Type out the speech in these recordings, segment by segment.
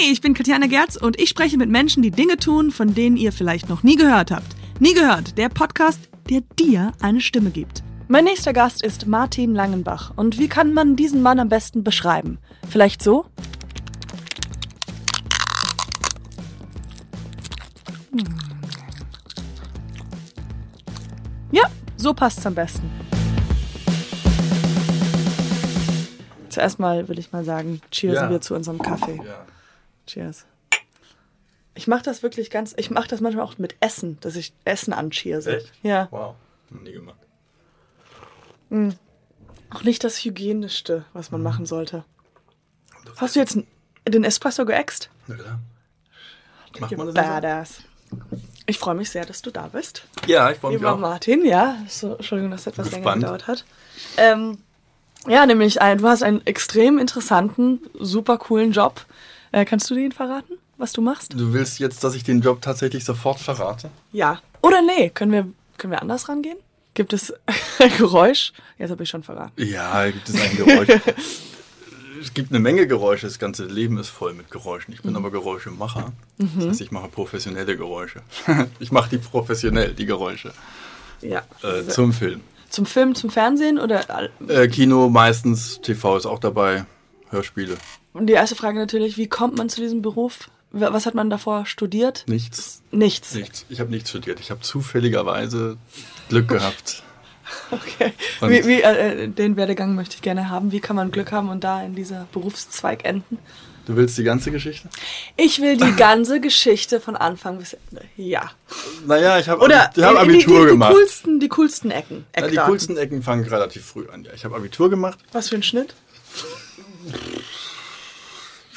Hey, ich bin Katjana Gerz und ich spreche mit Menschen, die Dinge tun, von denen ihr vielleicht noch nie gehört habt. Nie gehört, der Podcast, der dir eine Stimme gibt. Mein nächster Gast ist Martin Langenbach. Und wie kann man diesen Mann am besten beschreiben? Vielleicht so? Hm. Ja, so passt's am besten. Zuerst mal will ich mal sagen, cheers Ja. wir zu unserem Kaffee. Ja. Cheers. Ich mache das wirklich ganz, ich mache das manchmal auch mit Essen, dass ich Essen ancheerse. Echt? Ja. Wow. Nie gemacht. Auch nicht das Hygienischste, was man machen sollte. Hast du jetzt den Espresso geäxt? Na klar. Macht man das Badass. Ich freue mich sehr, dass du da bist. Ja, ich freue mich Lieber auch. Martin, ja. So, Entschuldigung, dass das etwas länger gedauert hat. Ähm, ja, nämlich, ein, du hast einen extrem interessanten, super coolen Job. Äh, kannst du den verraten, was du machst? Du willst jetzt, dass ich den Job tatsächlich sofort verrate? Ja. Oder nee, können wir, können wir anders rangehen? Gibt es ein Geräusch? Jetzt habe ich schon verraten. Ja, gibt es ein Geräusch. es gibt eine Menge Geräusche. Das ganze Leben ist voll mit Geräuschen. Ich bin aber Geräuschemacher. Das heißt, ich mache professionelle Geräusche. ich mache die professionell, die Geräusche. Ja. Äh, zum Film. Zum Film, zum Fernsehen oder Äh, Kino meistens, TV ist auch dabei. Hörspiele. Und die erste Frage natürlich, wie kommt man zu diesem Beruf? Wa- Was hat man davor studiert? Nichts. Nichts. Nichts. Ich habe nichts studiert. Ich habe zufälligerweise Glück gehabt. Okay. Wie, wie, äh, den Werdegang möchte ich gerne haben. Wie kann man Glück haben und da in dieser Berufszweig enden? Du willst die ganze Geschichte? Ich will die ganze Geschichte von Anfang bis Ende. Ja. Naja, ich habe hab Abitur die, die, gemacht. Die coolsten, die coolsten Ecken. Ja, die coolsten Ecken fangen relativ früh an. Ja, ich habe Abitur gemacht. Was für ein Schnitt?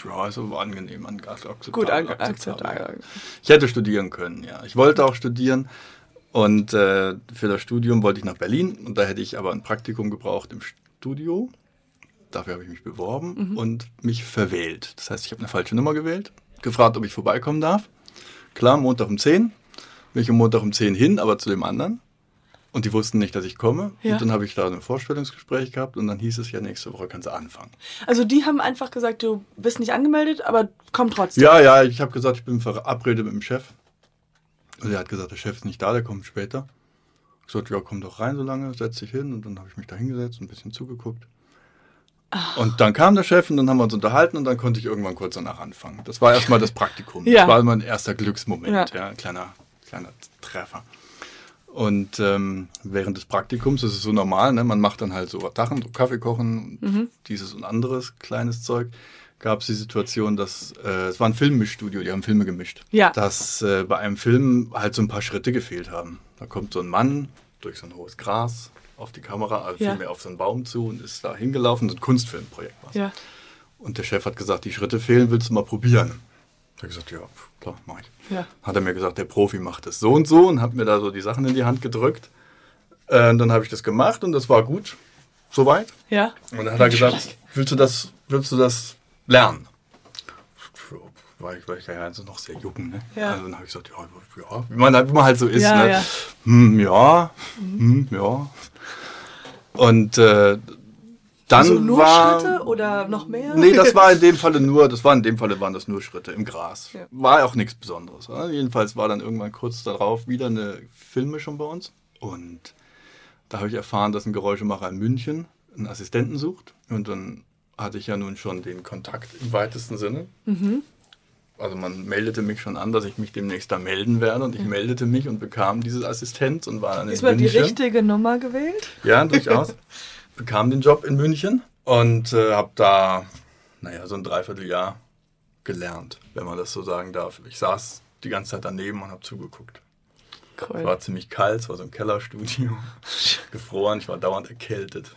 Ja, ist aber angenehm, an akzeptabel, Gut, an- akzeptabel. Ich hätte studieren können, ja. Ich wollte auch studieren und äh, für das Studium wollte ich nach Berlin und da hätte ich aber ein Praktikum gebraucht im Studio. Dafür habe ich mich beworben und mich verwählt. Das heißt, ich habe eine falsche Nummer gewählt, gefragt, ob ich vorbeikommen darf. Klar, Montag um 10. Bin ich am Montag um 10 hin, aber zu dem anderen. Und die wussten nicht, dass ich komme. Ja. Und dann habe ich da ein Vorstellungsgespräch gehabt und dann hieß es ja, nächste Woche kannst du anfangen. Also die haben einfach gesagt, du bist nicht angemeldet, aber komm trotzdem. Ja, ja, ich habe gesagt, ich bin verabredet mit dem Chef. Und er hat gesagt, der Chef ist nicht da, der kommt später. Ich sagte, ja, komm doch rein so lange, setz dich hin. Und dann habe ich mich da hingesetzt und ein bisschen zugeguckt. Und dann kam der Chef und dann haben wir uns unterhalten und dann konnte ich irgendwann kurz danach anfangen. Das war erstmal das Praktikum. Ja. Das war mein erster Glücksmoment, Ja. ja, ein kleiner, kleiner Treffer. Und ähm, während des Praktikums, das ist so normal, ne? man macht dann halt so Sachen, so Kaffee kochen, und dieses und anderes kleines Zeug, gab es die Situation, dass äh, es war ein Filmmischstudio, die haben Filme gemischt, Ja. dass äh, bei einem Film halt so ein paar Schritte gefehlt haben. Da kommt so ein Mann durch so ein hohes Gras auf die Kamera, also Ja. vielmehr auf so einen Baum zu und ist da hingelaufen, so ein Kunstfilmprojekt war Ja. Und der Chef hat gesagt, die Schritte fehlen, willst du mal probieren? Habe gesagt, ja, klar, mach ich. Ja. Hat er mir gesagt, der Profi macht das so und so und hat mir da so die Sachen in die Hand gedrückt. Äh, dann habe ich das gemacht und das war gut, soweit. Ja. Und dann hat er gesagt, willst du das, willst du das lernen? War ich, war ich ja noch sehr jung, ne? Ja. Also dann habe ich gesagt, ja, ja, wie man, halt- wie man halt so ist, Ja, ne? ja. Hm, ja, hm, ja. Und äh, dann Also nur war, Schritte oder noch mehr? Nee, das war in dem Falle nur, das war in dem Falle waren das nur Schritte im Gras. Ja. War auch nichts Besonderes. Ja? Jedenfalls war dann irgendwann kurz darauf wieder eine Filmmischung bei uns. Und da habe ich erfahren, dass ein Geräuschemacher in München einen Assistenten sucht. Und dann hatte ich ja nun schon den Kontakt im weitesten Sinne. Mhm. Also man meldete mich schon an, dass ich mich demnächst da melden werde. Und ich meldete mich und bekam diese Assistenz und war dann in Diesmal die München. richtige Nummer gewählt? Ja, durchaus. Bekam den Job in München und äh, habe da, naja, so ein Dreivierteljahr gelernt, wenn man das so sagen darf. Ich saß die ganze Zeit daneben und habe zugeguckt. Es Cool. war ziemlich kalt, es war so ein Kellerstudio, gefroren, ich war dauernd erkältet.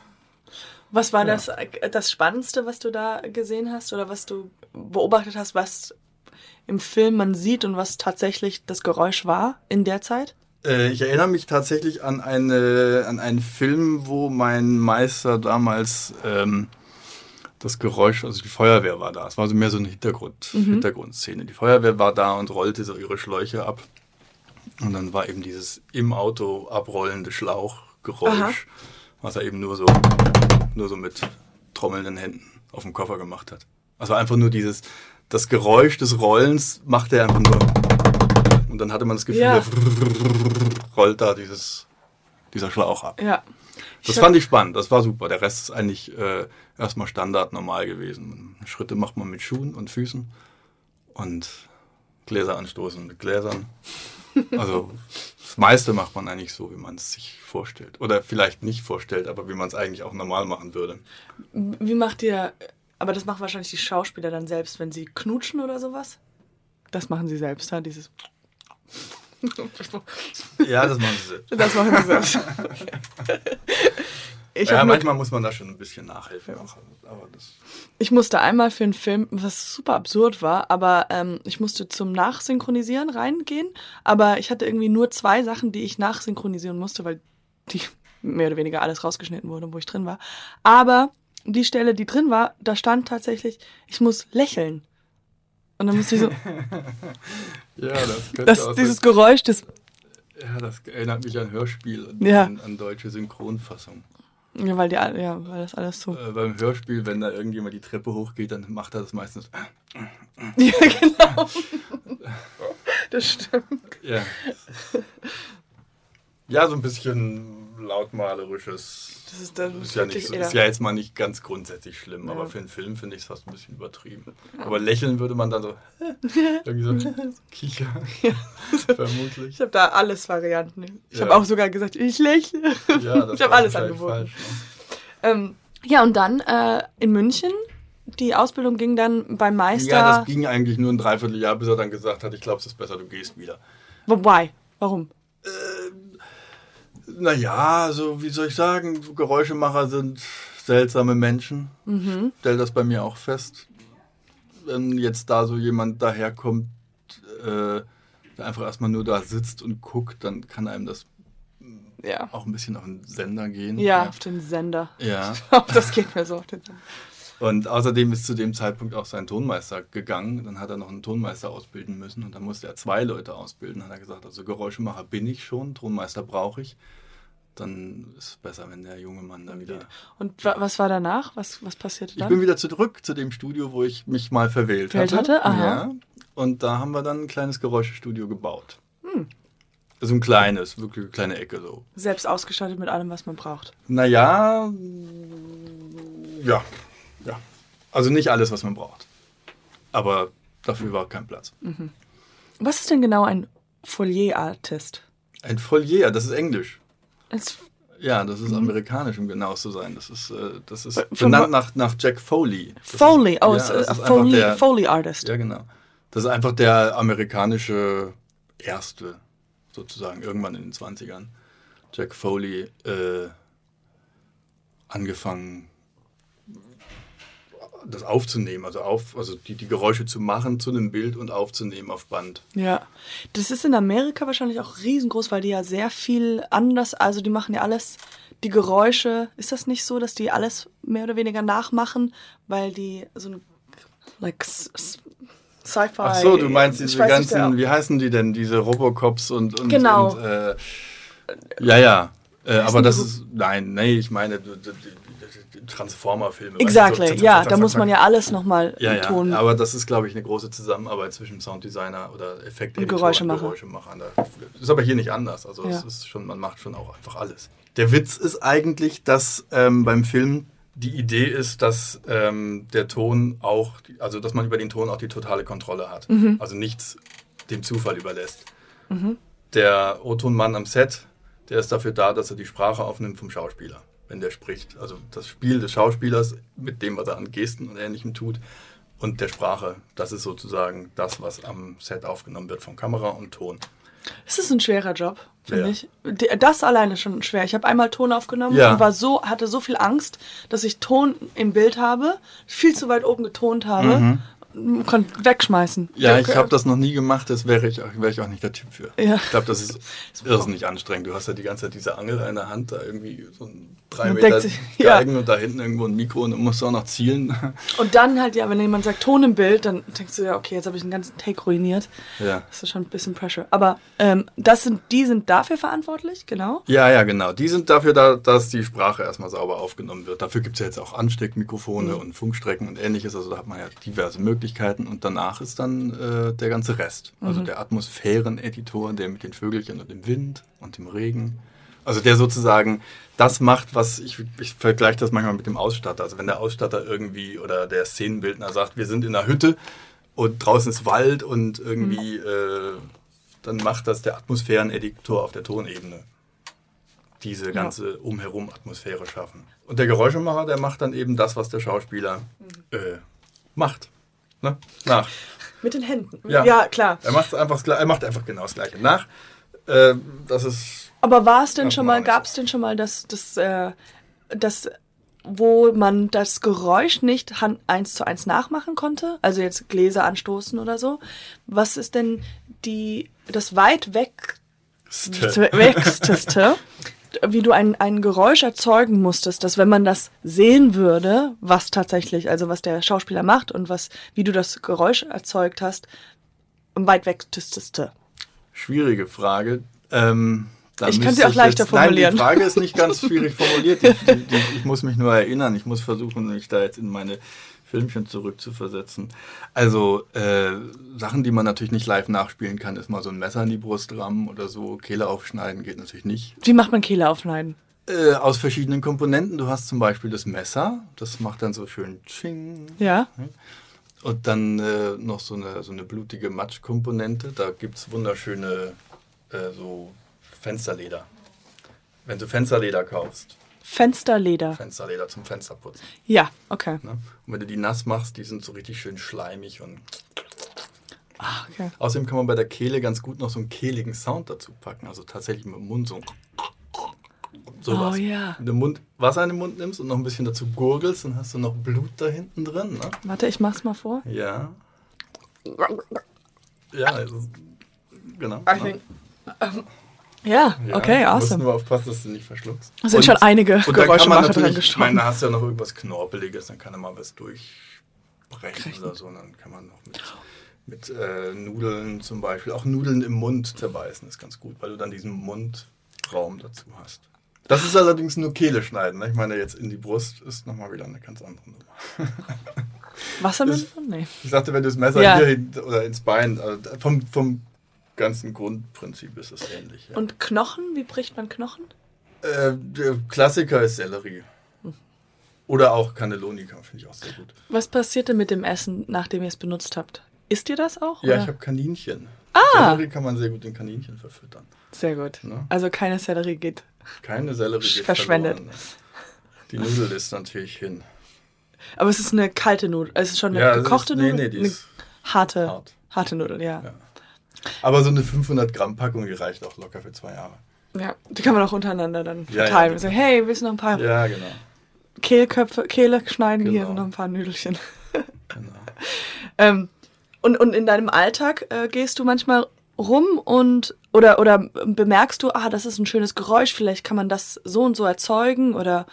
Was war Ja. das, äh, das Spannendste, was du da gesehen hast oder was du beobachtet hast, was im Film man sieht und was tatsächlich das Geräusch war in der Zeit? Äh, ich erinnere mich tatsächlich an, eine, an einen Film, wo mein Meister damals ähm, das Geräusch, also die Feuerwehr war da. Es war so mehr so eine Hintergrund, Hintergrundszene. Die Feuerwehr war da und rollte so ihre Schläuche ab. Und dann war eben dieses im Auto abrollende Schlauchgeräusch, Aha. was er eben nur so, nur so mit trommelnden Händen auf dem Koffer gemacht hat. Also einfach nur dieses, das Geräusch des Rollens macht er einfach nur. Und dann hatte man das Gefühl, ja. rollt da dieses, dieser Schlauch ab. Ja. Das fand ich spannend, das war super. Der Rest ist eigentlich äh, erstmal Standard normal gewesen. Schritte macht man mit Schuhen und Füßen und Gläser anstoßen mit Gläsern. Also das meiste macht man eigentlich so, wie man es sich vorstellt. Oder vielleicht nicht vorstellt, aber wie man es eigentlich auch normal machen würde. Wie macht ihr, aber das machen wahrscheinlich die Schauspieler dann selbst, wenn sie knutschen oder sowas? Das machen sie selbst, ja, dieses. ja, das machen sie selbst. Das machen sie selbst. Ich ja, manchmal muss man da schon ein bisschen nachhelfen. Auch, aber das ich musste einmal für einen Film, was super absurd war, aber ähm, ich musste zum Nachsynchronisieren reingehen. Aber ich hatte irgendwie nur zwei Sachen, die ich nachsynchronisieren musste, weil die mehr oder weniger alles rausgeschnitten wurde, wo ich drin war. Aber die Stelle, die drin war, da stand tatsächlich, ich muss lächeln. Und dann musste ich so. Ja, das könnte das, auch Dieses Geräusch, das. Ja, das erinnert mich an Hörspiel und ja. an, an deutsche Synchronfassung. Ja, weil, die, ja, weil das alles so. Äh, beim Hörspiel, wenn da irgendjemand die Treppe hochgeht, dann macht er das meistens. ja, genau. das stimmt. Ja. Ja, so ein bisschen lautmalerisches. Das ist, das ist, ja, nicht, ist ja jetzt mal nicht ganz grundsätzlich schlimm, ja. aber für einen Film finde ich es fast ein bisschen übertrieben. Ja. Aber lächeln würde man dann so. irgendwie so kicher. Ja. Vermutlich. Ich habe da alles Varianten. Ich habe auch sogar gesagt, ich lächle. ich habe alles angeboten. Falsch, ne? ähm, ja, und dann äh, in München die Ausbildung ging dann beim Meister. Ja, das ging eigentlich nur ein Dreivierteljahr, bis er dann gesagt hat, ich glaube, es ist besser, du gehst wieder. Wobei? Warum? Naja, also wie soll ich sagen, Geräuschemacher sind seltsame Menschen. Mhm. Stell das bei mir auch fest. Wenn jetzt da so jemand daherkommt, äh, der einfach erstmal nur da sitzt und guckt, dann kann einem das ja. auch ein bisschen auf den Sender gehen. Ja, ja. auf den Sender. Ja. das geht mir so auf den Sender. Und außerdem ist zu dem Zeitpunkt auch sein Tonmeister gegangen. Dann hat er noch einen Tonmeister ausbilden müssen und dann musste er zwei Leute ausbilden. Dann hat er gesagt, also Geräuschemacher bin ich schon, Tonmeister brauche ich. Dann ist es besser, wenn der junge Mann da wieder. Und was war danach? Was, was passierte dann? Ich bin wieder zurück zu dem Studio, wo ich mich mal verwählt Wählt hatte. hatte? Aha. Ja. Und da haben wir dann ein kleines Geräuschestudio gebaut. Hm. Also ein kleines, wirklich eine kleine Ecke so. Selbst ausgestattet mit allem, was man braucht. Naja, ja, ja. Also nicht alles, was man braucht. Aber dafür war kein Platz. Mhm. Was ist denn genau ein Folier-Artist? Ein Folier, das ist Englisch. Es ja, das ist mhm. amerikanisch, um genau zu sein. Das ist, äh, das ist benannt nach, nach Jack Foley. Das Foley, ist, oh, ja, ist, Foley, der, Foley Artist. Ja, genau. Das ist einfach der amerikanische Erste, sozusagen, irgendwann in den 20ern. Jack Foley äh, angefangen das aufzunehmen, also auf, also die, die Geräusche zu machen zu einem Bild und aufzunehmen auf Band. Ja, das ist in Amerika wahrscheinlich auch riesengroß, weil die ja sehr viel anders, also die machen ja alles, die Geräusche, ist das nicht so, dass die alles mehr oder weniger nachmachen, weil die so eine, like, Sci-Fi. Ach so, du meinst diese ganzen, wie heißen die denn, diese Robocops und, und, genau. und äh, ja, ja. Äh, aber das ist, nein, nee, ich meine, Transformer-Filme. Exactly, so, ja, da muss man ja alles nochmal ja, ja, aber das ist, glaube ich, eine große Zusammenarbeit zwischen Sounddesigner oder Effekte und Geräuschemacher. Geräuschemacher. Das ist aber hier nicht anders. Also ja. es ist schon, man macht schon auch einfach alles. Der Witz ist eigentlich, dass ähm, beim Film die Idee ist, dass ähm, der Ton auch, also dass man über den Ton auch die totale Kontrolle hat. Mhm. Also nichts dem Zufall überlässt. Mhm. Der O-Tonmann am Set, der ist dafür da, dass er die Sprache aufnimmt vom Schauspieler wenn der spricht. Also das Spiel des Schauspielers mit dem, was er an Gesten und Ähnlichem tut und der Sprache. Das ist sozusagen das, was am Set aufgenommen wird von Kamera und Ton. Es ist ein schwerer Job, finde ja. ich. Das alleine schon schwer. Ich habe einmal Ton aufgenommen ja. und war so, hatte so viel Angst, dass ich Ton im Bild habe, viel zu weit oben getont habe mhm wegschmeißen. Ja, ich habe das noch nie gemacht, das wäre ich, wär ich auch nicht der Typ für. Ja. Ich glaube, das ist irrsinnig anstrengend. Du hast ja die ganze Zeit diese Angel in der Hand, da irgendwie so ein drei Man Meter sich, Geigen ja. und da hinten irgendwo ein Mikro und du musst auch noch zielen. Und dann halt, ja, wenn jemand sagt Ton im Bild, dann denkst du ja, okay, jetzt habe ich einen ganzen Take ruiniert. Ja. Das ist schon ein bisschen Pressure. Aber ähm, das sind, die sind dafür verantwortlich, genau? Ja, ja, genau. Die sind dafür da, dass die Sprache erstmal sauber aufgenommen wird. Dafür gibt es ja jetzt auch Ansteckmikrofone mhm. und Funkstrecken und ähnliches. Also da hat man ja diverse Möglichkeiten. Möglichkeiten und danach ist dann äh, der ganze Rest. Also mhm. der Atmosphäreneditor, der mit den Vögelchen und dem Wind und dem Regen. Also der sozusagen das macht, was ich, ich vergleiche das manchmal mit dem Ausstatter. Also wenn der Ausstatter irgendwie oder der Szenenbildner sagt, wir sind in einer Hütte und draußen ist Wald und irgendwie, mhm. äh, dann macht das der Atmosphäreneditor auf der Tonebene. Diese ganze ja. umherum Atmosphäre schaffen. Und der Geräuschemacher, der macht dann eben das, was der Schauspieler mhm. äh, macht. Ne? Nach. Mit den Händen. Ja, ja klar. Er macht einfach, er macht einfach genau das Gleiche nach. Äh, das ist. Aber war es denn schon mal, gab es denn schon mal das, das, äh, das wo man das Geräusch nicht eins zu eins nachmachen konnte, also jetzt Gläser anstoßen oder so. Was ist denn die das weit weg wegsteste, wie du ein, ein Geräusch erzeugen musstest, dass wenn man das sehen würde, was tatsächlich, also was der Schauspieler macht und was, wie du das Geräusch erzeugt hast, weit wegsteste? Schwierige Frage. Ähm, ich kann sie auch leichter jetzt, formulieren. Nein, die Frage ist nicht ganz schwierig formuliert. Ich, die, ich muss mich nur erinnern. Ich muss versuchen, mich da jetzt in meine Filmchen zurückzuversetzen. Also äh, Sachen, die man natürlich nicht live nachspielen kann, ist mal so ein Messer in die Brust rammen oder so. Kehle aufschneiden geht natürlich nicht. Wie macht man Kehle aufschneiden? Äh, aus verschiedenen Komponenten. Du hast zum Beispiel das Messer, das macht dann so schön Ching. Ja. Und dann äh, noch so eine, so eine blutige Matschkomponente. Da gibt es wunderschöne äh, so Fensterleder. Wenn du Fensterleder kaufst. Fensterleder. Fensterleder zum Fensterputzen. Ja, okay. Ne? Und wenn du die nass machst, die sind so richtig schön schleimig und. Ah, okay. Außerdem kann man bei der Kehle ganz gut noch so einen kehligen Sound dazu packen. Also tatsächlich mit dem Mund so. Sowas. Oh ja. Wenn du Mund, Wasser in den Mund nimmst und noch ein bisschen dazu gurgelst, dann hast du noch Blut da hinten drin. Ne? Warte, ich mach's mal vor. Ja. Ja, also, genau. I think, um, ja, okay, ja, awesome. Du musst nur aufpassen, dass du nicht verschluckst. Da sind und, schon einige Geräuschemacher dran gestorben. Ich meine, da hast du ja noch irgendwas Knorpeliges, dann kann er mal was durchbrechen Krechen. oder so. Und dann kann man noch mit, mit äh, Nudeln zum Beispiel, auch Nudeln im Mund zerbeißen ist ganz gut, weil du dann diesen Mundraum dazu hast. Das ist allerdings nur Kehle schneiden. Ne? Ich meine, jetzt in die Brust ist nochmal wieder eine ganz andere Nummer. Wasser mit? Nee. Ich sagte, wenn du das Messer ja. hier hin, oder ins Bein, also vom, vom ganzen Grundprinzip ist es ähnlich. Ja. Und Knochen? Wie bricht man Knochen? Äh, der Klassiker ist Sellerie. Hm. Oder auch Cannellonica, finde ich auch sehr gut. Was passiert denn mit dem Essen, nachdem ihr es benutzt habt? Isst ihr das auch? Ja, oder? ich habe Kaninchen. Ah! Sellerie kann man sehr gut in Kaninchen verfüttern. Sehr gut. Ne? Also keine Sellerie geht. Keine Sellerie geht verschwendet. Verloren, ne? Die Nudel ist natürlich hin. Aber es ist eine kalte Nudel. Es ist schon eine ja, gekochte ist, Nudel. Nee, nee, die ist harte, hart. harte Nudel, ja. ja. Aber so eine 500 Gramm Packung, die reicht auch locker für zwei Jahre. Ja, die kann man auch untereinander dann verteilen. Ja, ja, genau. hey, willst du noch ein paar ja, genau. Kehlköpfe, Kehle schneiden? Genau. Hier sind noch ein paar Nüdelchen. genau. ähm, und, und in deinem Alltag äh, gehst du manchmal rum und oder oder bemerkst du, ah, das ist ein schönes Geräusch, vielleicht kann man das so und so erzeugen oder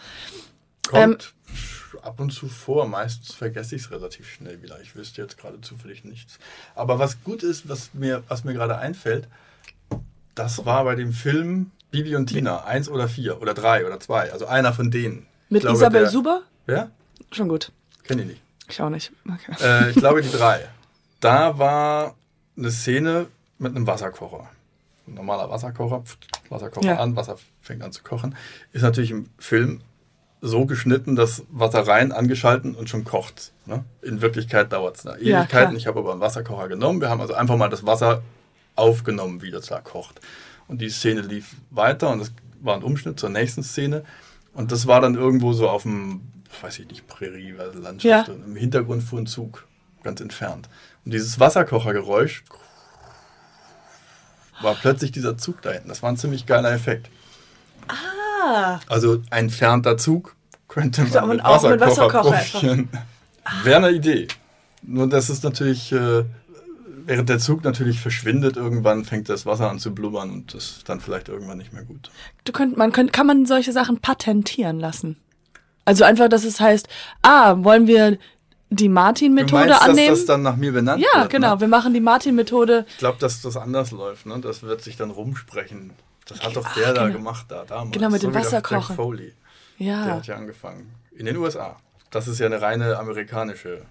Kommt ähm, ab und zu vor. Meistens vergesse ich es relativ schnell wieder. Ich wüsste jetzt gerade zufällig nichts. Aber was gut ist, was mir, was mir gerade einfällt, das war bei dem Film Bibi und Tina, eins oder vier oder drei oder zwei. Also einer von denen. Mit glaube, Isabel der, Suber? Ja? Schon gut. Kenne ich nicht. Ich auch nicht. Okay. Äh, ich glaube die drei. Da war eine Szene mit einem Wasserkocher. Ein normaler Wasserkocher, Wasserkocher ja. an, Wasser fängt an zu kochen. Ist natürlich im Film so geschnitten, dass Wasser rein, angeschalten und schon kocht. Ne? In Wirklichkeit dauert es Ewigkeiten. Ja, ich habe aber einen Wasserkocher genommen. Wir haben also einfach mal das Wasser aufgenommen, wie das da kocht. Und die Szene lief weiter und es war ein Umschnitt zur nächsten Szene. Und das war dann irgendwo so auf dem, weiß ich nicht, Prärie, Landschaft. Ja. Im Hintergrund fuhr ein Zug, ganz entfernt. Und dieses Wasserkochergeräusch war plötzlich dieser Zug da hinten. Das war ein ziemlich geiler Effekt. Ah. Also ein entfernter Zug könnte man mit Wasserkocher, mit Wasserkocher probieren. Wäre eine Idee. Nur das ist natürlich, äh, während der Zug natürlich verschwindet, irgendwann fängt das Wasser an zu blubbern und das ist dann vielleicht irgendwann nicht mehr gut. Du könnt, man könnt, kann man solche Sachen patentieren lassen? Also einfach, dass es heißt, ah, wollen wir die Martin-Methode annehmen. Dass das dann nach mir benannt ja, wird, genau. Ne? Wir machen die Martin-Methode. Ich glaube, dass das anders läuft. Ne? Das wird sich dann rumsprechen. Das hat doch der Ach, da genau. gemacht, da damals. Genau, mit dem Wasserkochen. Foley. Ja. Der hat ja angefangen. In den USA. Das ist ja eine reine amerikanische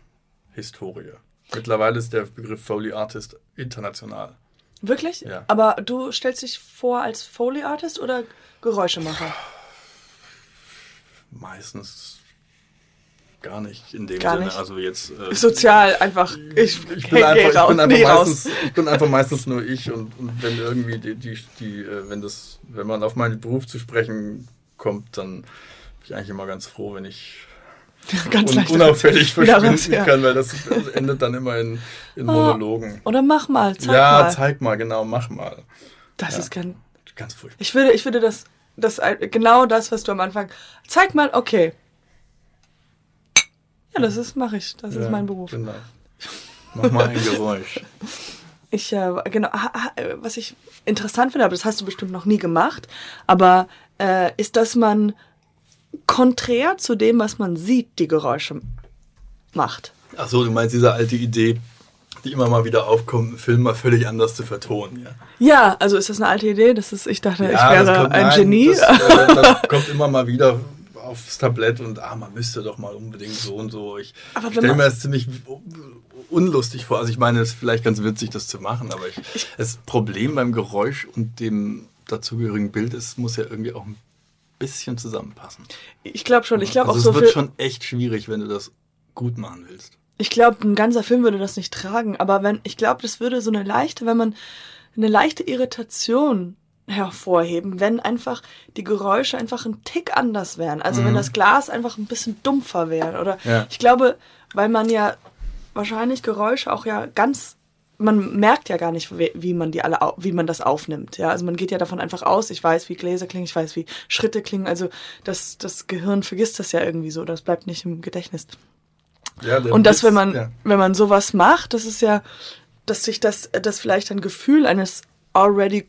Historie. Mittlerweile ist der Begriff Foley Artist international. Wirklich? Ja. Aber du stellst dich vor als Foley Artist oder Geräuschemacher? Meistens gar nicht in dem Gar Sinne. nicht? Also jetzt. Äh, Sozial einfach. Ich, ich bin, einfach, ich, bin einfach meistens, ich bin einfach meistens nur ich und, und wenn irgendwie die, die, die äh, wenn das, wenn man auf meinen Beruf zu sprechen kommt, dann bin ich eigentlich immer ganz froh, wenn ich Ganz un, leicht unauffällig raus, verschwinden ja. kann, weil das, endet dann immer in, in Oh, Monologen. Oder mach mal, zeig ja, mal. zeig mal, genau, mach mal. das ja. ist ganz. Ganz furchtbar. Ich würde, ich würde das, das genau das, was du am Anfang. Zeig mal, okay. Ja, das ist, mache ich. Das Ja, ist mein Beruf. Genau. Mach mal ein Geräusch. Ich, äh, genau, was ich interessant finde, aber das hast du bestimmt noch nie gemacht, aber äh, ist, dass man konträr zu dem, was man sieht, die Geräusche macht. Ach so, du meinst diese alte Idee, die immer mal wieder aufkommt, einen Film mal völlig anders zu vertonen, ja? Ja, also ist das eine alte Idee? Das ist, ich dachte, ich Ja, das wäre kommt- ein nein, Genie. Das, äh, das kommt immer mal wieder aufs Tablett und ah, man müsste doch mal unbedingt so und so. Ich stelle mir das ziemlich unlustig vor. Also ich meine, es ist vielleicht ganz witzig, das zu machen, aber ich, das Problem beim Geräusch und dem dazugehörigen Bild ist, muss ja irgendwie auch ein bisschen zusammenpassen. ich glaube schon. Ich glaube also auch so es wird schon echt schwierig, wenn du das gut machen willst. Ich glaube, ein ganzer Film würde das nicht tragen, aber wenn, ich glaube, das würde so eine leichte, wenn man eine leichte Irritation hervorheben, wenn einfach die Geräusche einfach ein Tick anders wären. Also wenn Mhm. das Glas einfach ein bisschen dumpfer wäre. Oder Ja. ich glaube, weil man ja wahrscheinlich Geräusche auch ja ganz man merkt ja gar nicht, wie man die alle, wie man das aufnimmt. Ja, also man geht ja davon einfach aus. Ich weiß, wie Gläser klingen, ich weiß, wie Schritte klingen. Also das, das Gehirn vergisst das ja irgendwie so. Das bleibt nicht im Gedächtnis. Ja, Und das, wenn man, ja. wenn man sowas macht, das ist ja, dass sich das, das vielleicht ein Gefühl eines already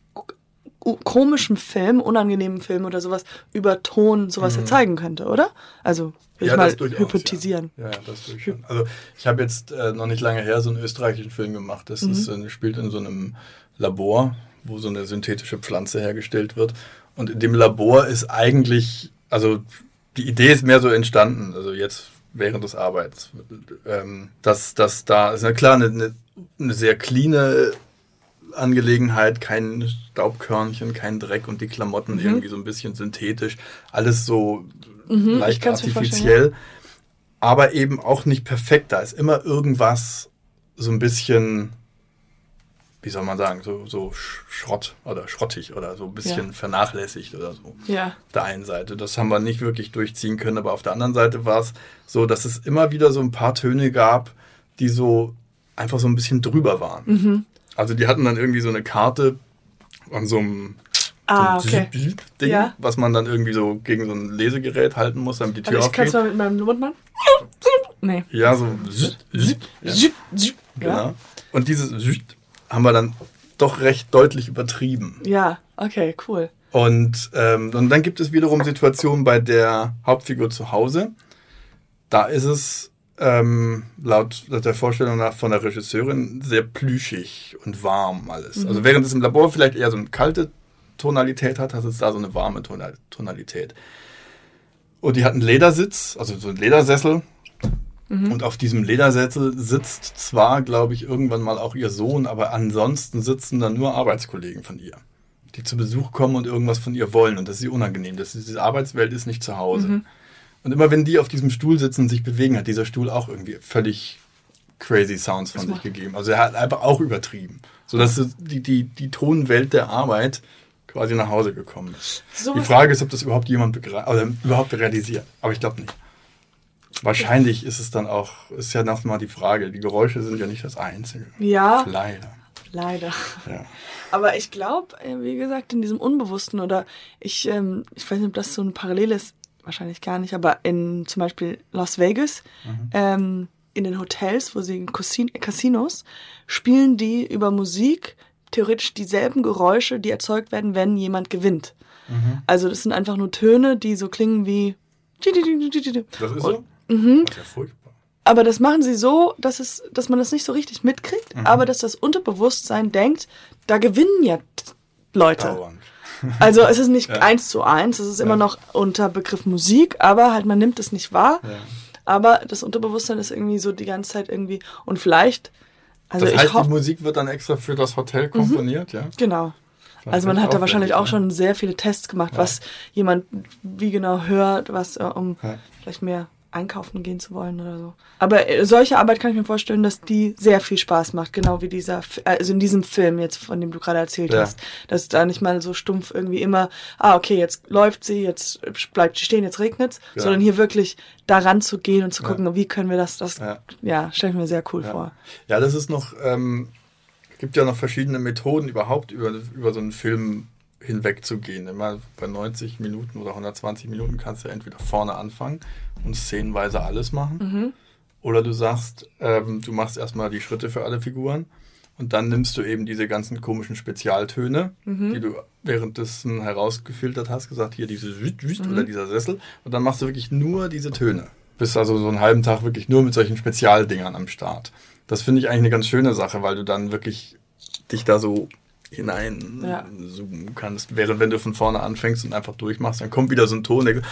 komischen Film, unangenehmen Film oder sowas über Ton sowas erzeugen könnte, oder? Also, will ich mal das durchaus, hypothetisieren. Ja, ja das durchaus. schon. Also ich habe jetzt äh, noch nicht lange her so einen österreichischen Film gemacht. Das ist, Mhm. äh, spielt in so einem Labor, wo so eine synthetische Pflanze hergestellt wird. Und in dem Labor ist eigentlich, also die Idee ist mehr so entstanden, also jetzt während des Arbeits, ähm, dass, dass da ist ja klar eine, eine, eine sehr cleane Angelegenheit, kein Staubkörnchen, kein Dreck und die Klamotten irgendwie so ein bisschen synthetisch, alles so Mhm, ich leicht artifiziell, aber eben auch nicht perfekt. Da ist immer irgendwas so ein bisschen, wie soll man sagen, so, so Sch- Schrott oder schrottig oder so ein bisschen Ja. vernachlässigt oder so. Ja. Auf der einen Seite. Das haben wir nicht wirklich durchziehen können, aber auf der anderen Seite war es so, dass es immer wieder so ein paar Töne gab, die so einfach so ein bisschen drüber waren. Mhm. Also die hatten dann irgendwie so eine Karte an so einem, Ah, so okay. Ding, Ja. was man dann irgendwie so gegen so ein Lesegerät halten muss, damit die Tür Also ich kann es aufgeht. mal mit meinem Mund machen. Nee. Ja, so ja, Zip, zip. genau. Ja. Und dieses haben wir dann doch recht deutlich übertrieben. ja, okay, cool. Und, ähm, und dann gibt es wiederum Situationen bei der Hauptfigur zu Hause. Da ist es ähm, laut der Vorstellung nach von der Regisseurin sehr plüschig und warm alles. Also während es im Labor vielleicht eher so eine kalte Tonalität hat, hat es da so eine warme Tonal- Tonalität. Und die hat einen Ledersitz, also so einen Ledersessel. Und auf diesem Ledersessel sitzt zwar, glaube ich, irgendwann mal auch ihr Sohn, aber ansonsten sitzen da nur Arbeitskollegen von ihr, die zu Besuch kommen und irgendwas von ihr wollen. Und das ist ihr unangenehm. Das ist, diese Arbeitswelt ist nicht zu Hause. Und immer wenn die auf diesem Stuhl sitzen und sich bewegen, hat dieser Stuhl auch irgendwie völlig crazy Sounds von sich gegeben. Also er hat einfach auch übertrieben. Sodass so die, die, die Tonwelt der Arbeit quasi nach Hause gekommen ist. So die Frage ist, ob das überhaupt jemand oder überhaupt realisiert. Aber ich glaube nicht. Wahrscheinlich ist es dann auch, ist ja nochmal die Frage, die Geräusche sind ja nicht das Einzige. Ja, Leider. leider. Ja. Aber ich glaube, wie gesagt, in diesem Unbewussten oder ich, ähm, ich weiß nicht, ob das so ein Parallel ist, wahrscheinlich gar nicht, aber in zum Beispiel Las Vegas, ähm, in den Hotels, wo sie in Casinos, spielen die über Musik theoretisch dieselben Geräusche, die erzeugt werden, wenn jemand gewinnt. Also das sind einfach nur Töne, die so klingen wie. Das ist so? Mhm. Das ist ja furchtbar. Aber das machen sie so, dass, es, dass man das nicht so richtig mitkriegt, Mhm. aber dass das Unterbewusstsein denkt, da gewinnen ja Leute. Dauernd. Also es ist nicht Ja. eins zu eins, es ist immer Ja. noch unter Begriff Musik, aber halt man nimmt es nicht wahr. Ja. Aber das Unterbewusstsein ist irgendwie so die ganze Zeit irgendwie. Und vielleicht. Also das heißt, die Musik wird dann extra für das Hotel mhm. komponiert, mhm. ja? Genau. Also man hat da wahrscheinlich auch schon sehr viele Tests gemacht, was jemand wie genau hört, was äh, um vielleicht mehr einkaufen gehen zu wollen oder so. Aber äh, solche Arbeit kann ich mir vorstellen, dass die sehr viel Spaß macht, genau wie dieser, also in diesem Film jetzt, von dem du gerade erzählt ja. hast, dass da nicht mal so stumpf irgendwie immer, ah, okay, jetzt läuft sie, jetzt bleibt sie stehen, jetzt regnet's, ja. sondern hier wirklich daran zu gehen und zu gucken, ja. wie können wir das, das, ja, ja stelle ich mir sehr cool vor. Ja, das ist noch, ähm, gibt ja noch verschiedene Methoden überhaupt über, über so einen Film hinwegzugehen. Immer bei 90 Minuten oder 120 Minuten kannst du entweder vorne anfangen und szenenweise alles machen. Mhm. Oder du sagst, ähm, du machst erstmal die Schritte für alle Figuren und dann nimmst du eben diese ganzen komischen Spezialtöne, mhm. die du währenddessen herausgefiltert hast, gesagt, hier diese mhm. oder dieser Sessel. Und dann machst du wirklich nur diese Töne. Bist also so einen halben Tag wirklich nur mit solchen Spezialdingern am Start. Das finde ich eigentlich eine ganz schöne Sache, weil du dann wirklich dich da so hinein ja. zoomen kannst. Während wenn du von vorne anfängst und einfach durchmachst, dann kommt wieder so ein Ton, der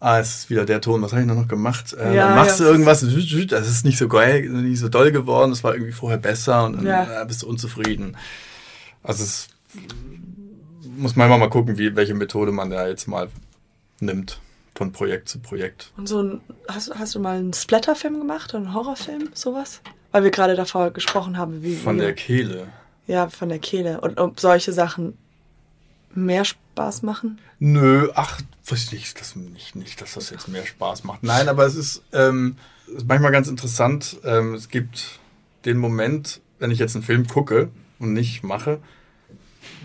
ah, es ist wieder der Ton, was habe ich noch gemacht? Äh, ja, dann machst ja, du irgendwas, das ist nicht so geil, nicht so doll geworden, es war irgendwie vorher besser und dann ja. äh, bist du unzufrieden. Also es muss man immer mal gucken, wie, welche Methode man da jetzt mal nimmt von Projekt zu Projekt. Und so ein, hast, hast du mal einen Splatterfilm gemacht einen Horrorfilm, sowas? Weil wir gerade davor gesprochen haben, wie. Von der Kehle. Ja, von der Kehle. Und ob solche Sachen mehr Spaß machen? Nö, ach, weiß ich das nicht, nicht, dass das jetzt mehr Spaß macht. Nein, aber es ist, ähm, ist manchmal ganz interessant. Ähm, es gibt den Moment, wenn ich jetzt einen Film gucke und nicht mache,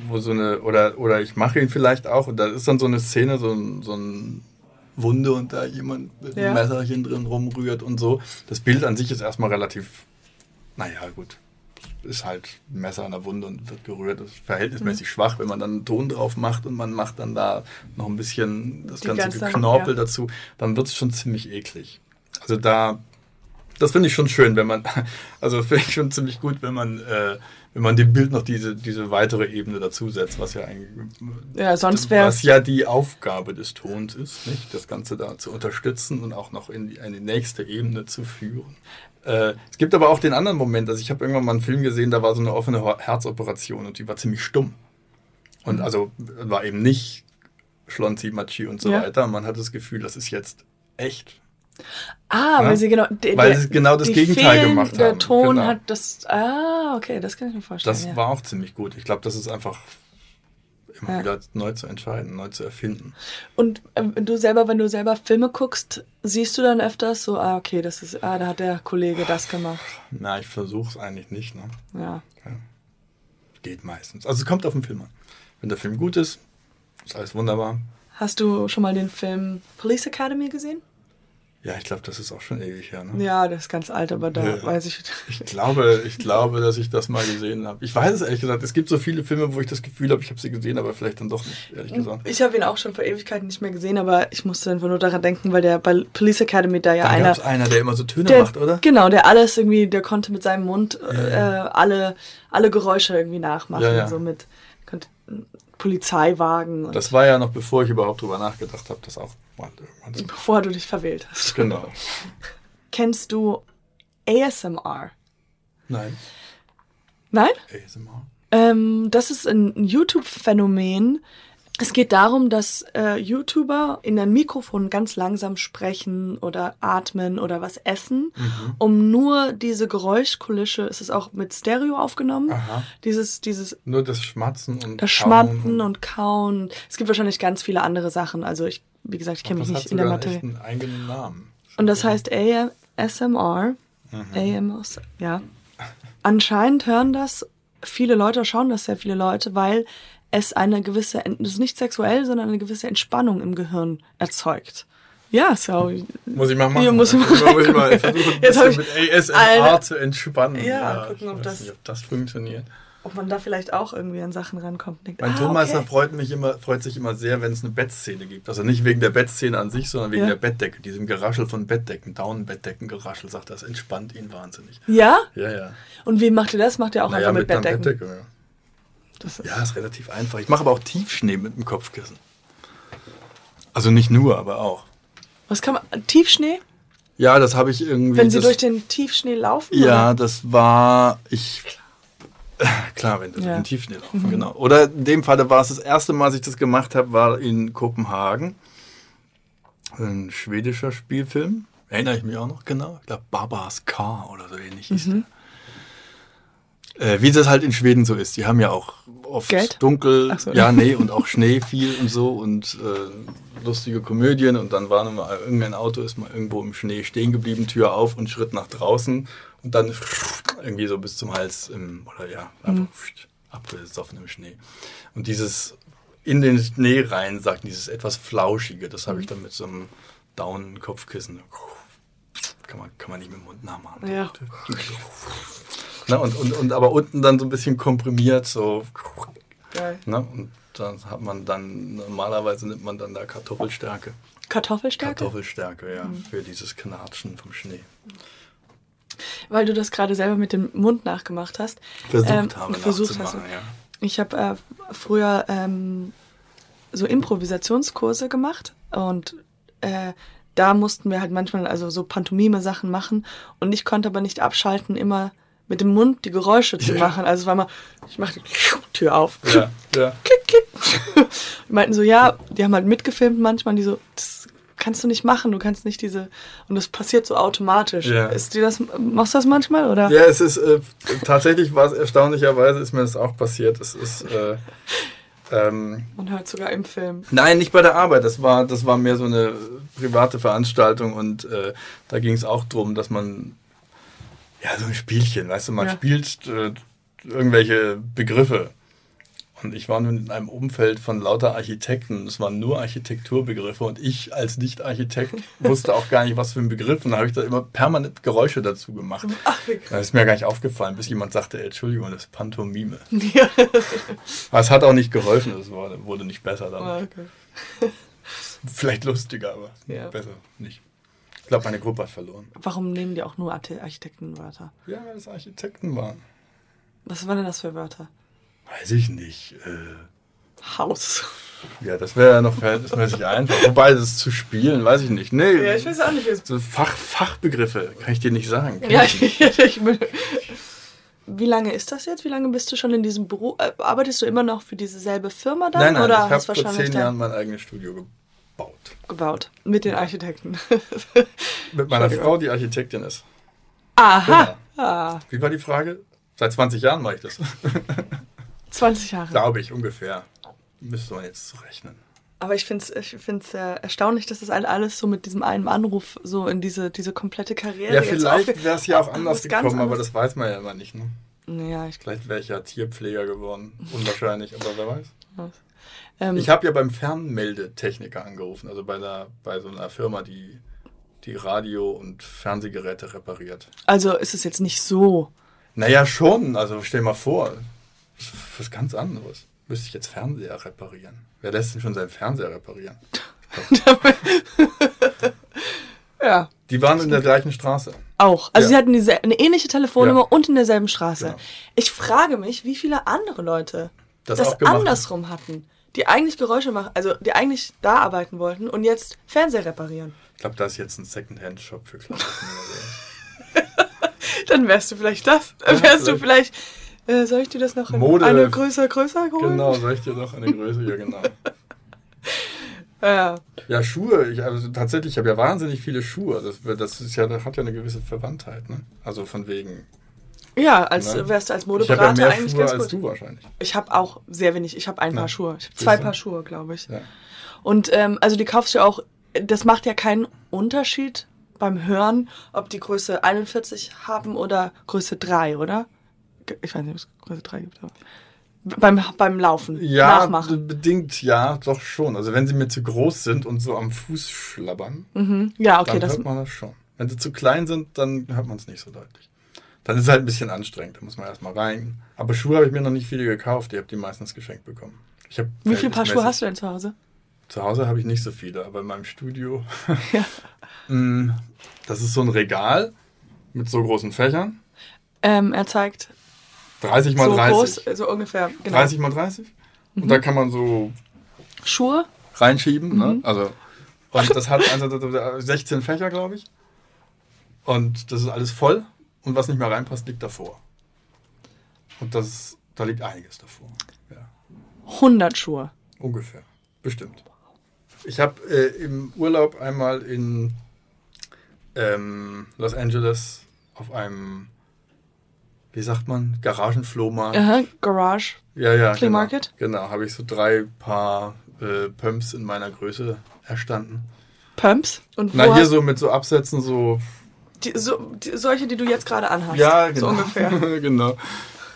wo so eine, oder, oder ich mache ihn vielleicht auch, und da ist dann so eine Szene, so ein, so ein Wunde und da jemand mit ja. einem Messerchen drin rumrührt und so. Das Bild an sich ist erstmal relativ, naja, gut, ist halt ein Messer an der Wunde und wird gerührt. Das ist verhältnismäßig mhm. schwach, wenn man dann einen Ton drauf macht und man macht dann da noch ein bisschen das Die ganze Knorpel ja. dazu, dann wird es schon ziemlich eklig. Also da, das finde ich schon schön, wenn man, also finde ich schon ziemlich gut, wenn man, äh, wenn man dem Bild noch diese, diese weitere Ebene dazusetzt, was ja eigentlich, ja, sonst was ja die Aufgabe des Tons ist, nicht? Das Ganze da zu unterstützen und auch noch in die, eine nächste Ebene zu führen. Äh, es gibt aber auch den anderen Moment, also ich habe irgendwann mal einen Film gesehen, da war so eine offene Herzoperation und die war ziemlich stumm. Und mhm. also war eben nicht Schlonzi, Machi und so ja. weiter. Man hat das Gefühl, das ist jetzt echt. Ah, ja? weil sie genau, de, weil sie genau das Gegenteil Fehlen, gemacht haben. Der Ton genau. hat das. Ah, okay, das kann ich mir vorstellen. Das ja. war auch ziemlich gut. Ich glaube, das ist einfach immer ja. wieder neu zu entscheiden, neu zu erfinden. Und äh, du selber, wenn du selber Filme guckst, siehst du dann öfters so, ah, okay, das ist, ah, da hat der Kollege das gemacht. Na, ich versuche es eigentlich nicht, ne? Ja. ja. Geht meistens. Also es kommt auf den Film an. Wenn der Film gut ist, ist alles wunderbar. Hast du schon mal den Film Police Academy gesehen? Ja, ich glaube, das ist auch schon ewig her. Ne? Ja, das ist ganz alt, aber da ja. weiß ich. Ich glaube, ich glaube, dass ich das mal gesehen habe. Ich weiß es ehrlich gesagt. Es gibt so viele Filme, wo ich das Gefühl habe, ich habe sie gesehen, aber vielleicht dann doch nicht, ehrlich gesagt. Ich habe ihn auch schon vor Ewigkeiten nicht mehr gesehen, aber ich musste einfach nur daran denken, weil der bei Police Academy da ja da einer. einer, der immer so Töne der, macht, oder? Genau, der alles irgendwie, der konnte mit seinem Mund ja, ja. Äh, alle, alle Geräusche irgendwie nachmachen. Ja, So mit konnte, Polizeiwagen. das war ja noch bevor ich überhaupt drüber nachgedacht habe, das auch Bevor du dich verwählt hast. Genau. Kennst du ASMR? Nein. Nein? ASMR. Ähm, das ist ein YouTube-Phänomen, es geht darum, dass äh, YouTuber in ein Mikrofon ganz langsam sprechen oder atmen oder was essen, mhm. um nur diese Geräuschkulisse, es ist auch mit Stereo aufgenommen, Aha. dieses, dieses... Nur das Schmatzen und Das Schmatzen und Kauen. Es gibt wahrscheinlich ganz viele andere Sachen, also ich, wie gesagt, ich kenne mich nicht in der Materie. einen eigenen Namen. Und das heißt ASMR, mhm. AMR, ja. Anscheinend hören das viele Leute, schauen das sehr viele Leute, weil es eine gewisse, das ist nicht sexuell, sondern eine gewisse Entspannung im Gehirn erzeugt. Ja, so. Muss ich mal machen. Ja, muss ich mal, muss ich mal versuchen, ein Jetzt ich mit ASMR eine, zu entspannen. Ja, ja gucken, ob das, nicht, ob das funktioniert. Ob man da vielleicht auch irgendwie an Sachen rankommt. Denkt, mein ah, Tonmeister okay. freut, mich immer, freut sich immer sehr, wenn es eine Bettszene gibt. Also nicht wegen der Bettszene an sich, sondern wegen ja. der Bettdecke, diesem Geraschel von Bettdecken, Daunenbettdeckengeraschel, sagt das, entspannt ihn wahnsinnig. Ja? Ja, ja. Und wie macht ihr das? Macht ihr auch naja, einfach mit, mit Bettdecken? Bettdecke, ja. Das ist ja, ist relativ einfach. Ich mache aber auch Tiefschnee mit dem Kopfkissen. Also nicht nur, aber auch. Was kann man. Tiefschnee? Ja, das habe ich irgendwie. Wenn sie das, durch den Tiefschnee laufen? Ja, oder? das war ich. Klar, wenn sie durch Ja. den Tiefschnee laufen, genau. Oder in dem Fall war es das erste Mal, dass ich das gemacht habe, war in Kopenhagen. Ein schwedischer Spielfilm. Erinnere ich mich auch noch genau. Ich glaube, Barbaras Car oder so ähnlich hieß der. Äh, wie das halt in Schweden so ist. Die haben ja auch oft Geld? dunkel, so. ja, nee, und auch Schnee viel und so und äh, lustige Komödien. Und dann war mal irgendein Auto, ist mal irgendwo im Schnee stehen geblieben, Tür auf und Schritt nach draußen und dann irgendwie so bis zum Hals im, oder ja, einfach abgesoffen im Schnee. Und dieses in den Schnee rein, sagt dieses etwas Flauschige, das habe ich dann mit so einem Down-Kopfkissen. Kann man, kann man nicht mit dem Mund nachmachen. Ja. Na, und, und, und aber unten dann so ein bisschen komprimiert, so. Geil. Ne? Und dann hat man dann, normalerweise nimmt man dann da Kartoffelstärke. Kartoffelstärke? Kartoffelstärke, ja, für dieses Knatschen vom Schnee. Weil du das gerade selber mit dem Mund nachgemacht hast. Versucht Ähm, habe versucht hast du. ja. Ich habe äh, früher ähm, so Improvisationskurse gemacht und äh, da mussten wir halt manchmal also so Pantomime-Sachen machen und ich konnte aber nicht abschalten, immer mit dem Mund die Geräusche zu machen. Also es war mal, ich machte die Tür auf. Ja, ja. Klick, klick. Die meinten so, ja, die haben halt mitgefilmt manchmal, die so, das kannst du nicht machen, du kannst nicht diese, und das passiert so automatisch. Ja. Ist dir das, machst du das manchmal, oder? Ja, es ist äh, tatsächlich war es erstaunlicherweise ist mir das auch passiert. Es ist äh, ähm, Man hört sogar im Film. Nein, nicht bei der Arbeit. Das war, das war mehr so eine private Veranstaltung und äh, da ging es auch drum, dass man ja so ein Spielchen, weißt du, man Ja. spielt äh, irgendwelche Begriffe. Und ich war nun in einem Umfeld von lauter Architekten. Es waren nur Architekturbegriffe und ich als Nicht-Architekt wusste auch gar nicht, was für ein Begriff. Und da habe ich da immer permanent Geräusche dazu gemacht. Ach, Das ist mir gar nicht aufgefallen, bis jemand sagte, ey, Entschuldigung, das ist Pantomime. Ja. Aber es hat auch nicht geholfen, es wurde nicht besser dann. Ah, okay. Vielleicht lustiger, aber Ja. besser nicht. Ich glaube, meine Gruppe hat verloren. Warum nehmen die auch nur Archi- Architektenwörter? Ja, weil es Architekten waren. Was waren denn das für Wörter? Weiß ich nicht. Äh, Haus. ja, das wäre ja noch verhältnismäßig einfach. Wobei, das zu spielen, weiß ich nicht. Nee, Ja, ich weiß auch nicht. so Fach, Fachbegriffe kann ich dir nicht sagen. Ja, ich ich, nicht. ich bin, Wie lange ist das jetzt? Wie lange bist du schon in diesem Büro? Äh, arbeitest du immer noch für dieselbe Firma dann? Nein, nein, oder ich habe vor zehn Jahren mein eigenes Studio gebaut. gebaut? Mit den Architekten. Mit meiner. Frau, die Architektin ist. Aha. Ah, Wie war die Frage? Seit 20 Jahren mache ich das. 20 Jahre. Glaube ich, ungefähr. Müsste man jetzt rechnen. Aber ich finde es ich find's, äh, erstaunlich, dass das alles so mit diesem einen Anruf so in diese, diese komplette Karriere Ja, vielleicht wäre es ja auch anders was gekommen, aber anderes- das weiß man ja immer nicht. Ne? Ja, ich Vielleicht wäre ich ja Tierpfleger geworden. Unwahrscheinlich, aber wer weiß. Ähm, Ich habe ja beim Fernmeldetechniker angerufen, also bei, der, bei so einer Firma, die die Radio- und Fernsehgeräte repariert. Also ist es jetzt nicht so. Naja, schon. Also stell mal vor, das ist was ganz anderes. Müsste ich jetzt Fernseher reparieren? Wer lässt denn schon seinen Fernseher reparieren? Ja. Die waren in der gleichen Straße. Auch. Also Ja. sie hatten diese, eine ähnliche Telefonnummer Ja. und in derselben Straße. Genau. Ich frage mich, wie viele andere Leute Das das, andersrum hatten. Die eigentlich Geräusche machen, also die eigentlich da arbeiten wollten und jetzt Fernseher reparieren. Ich glaube, da ist jetzt ein Secondhand-Shop für Klamotten oder Dann wärst du vielleicht das. Dann Ja, wärst du vielleicht. Äh, soll ich dir das noch in Mode- eine größer, größer so. holen? Genau, soll ich dir noch eine Größe? Ja, genau. Ja. Ja, Schuhe. Ich, also tatsächlich, ich habe ja wahnsinnig viele Schuhe. Das, das ist ja, das hat ja eine gewisse Verwandtheit. Ne? Also von wegen. Ja, als Ne? wärst du als Ich Modeberater ja mehr eigentlich Schuhe ganz als gut. du wahrscheinlich. Ich habe auch sehr wenig. Ich habe ein Na, Paar Schuhe. Ich habe zwei? Paar Schuhe, glaube ich. Ja. Und ähm, also die kaufst du auch. Das macht ja keinen Unterschied beim Hören, ob die Größe 41 haben oder Größe 3, oder? Ich weiß nicht, ob es Größe 3 gibt. Aber beim, beim Laufen, Ja, nachmachen. bedingt ja, doch schon. Also wenn sie mir zu groß sind und so am Fuß schlabbern, Mhm. Ja, okay, dann das. hört man das schon. Wenn sie zu klein sind, dann hört man es nicht so deutlich. Dann ist es halt ein bisschen anstrengend, da muss man erstmal rein. Aber Schuhe habe ich mir noch nicht viele gekauft, ich habe die meistens geschenkt bekommen. Wie viele Paar Schuhe hast du denn zu Hause? Zu Hause habe ich nicht so viele, aber in meinem Studio. Ja. Mm, das ist so ein Regal mit so großen Fächern. Ähm, er zeigt 30 mal so 30. groß, so ungefähr. Genau. 30 mal 30. Und da kann man so Schuhe. reinschieben. Mhm. Ne? Also, und das hat also 16 Fächer, glaube ich. Und das ist alles voll und was nicht mehr reinpasst, liegt davor. Und das, da liegt einiges davor. Ja. 100 Schuhe. Ungefähr. Bestimmt. Ich habe äh, im Urlaub einmal in ähm, Los Angeles auf einem, wie sagt man, Garagenflohmarkt. Aha, Garage. Ja, ja. Flea genau. Market? Genau, habe ich so drei Paar äh, Pumps in meiner Größe erstanden. Pumps. Und Na, hier so mit so Absätzen so. Die, so, die, solche, die du jetzt gerade anhast. Ja, So genau. ungefähr. genau.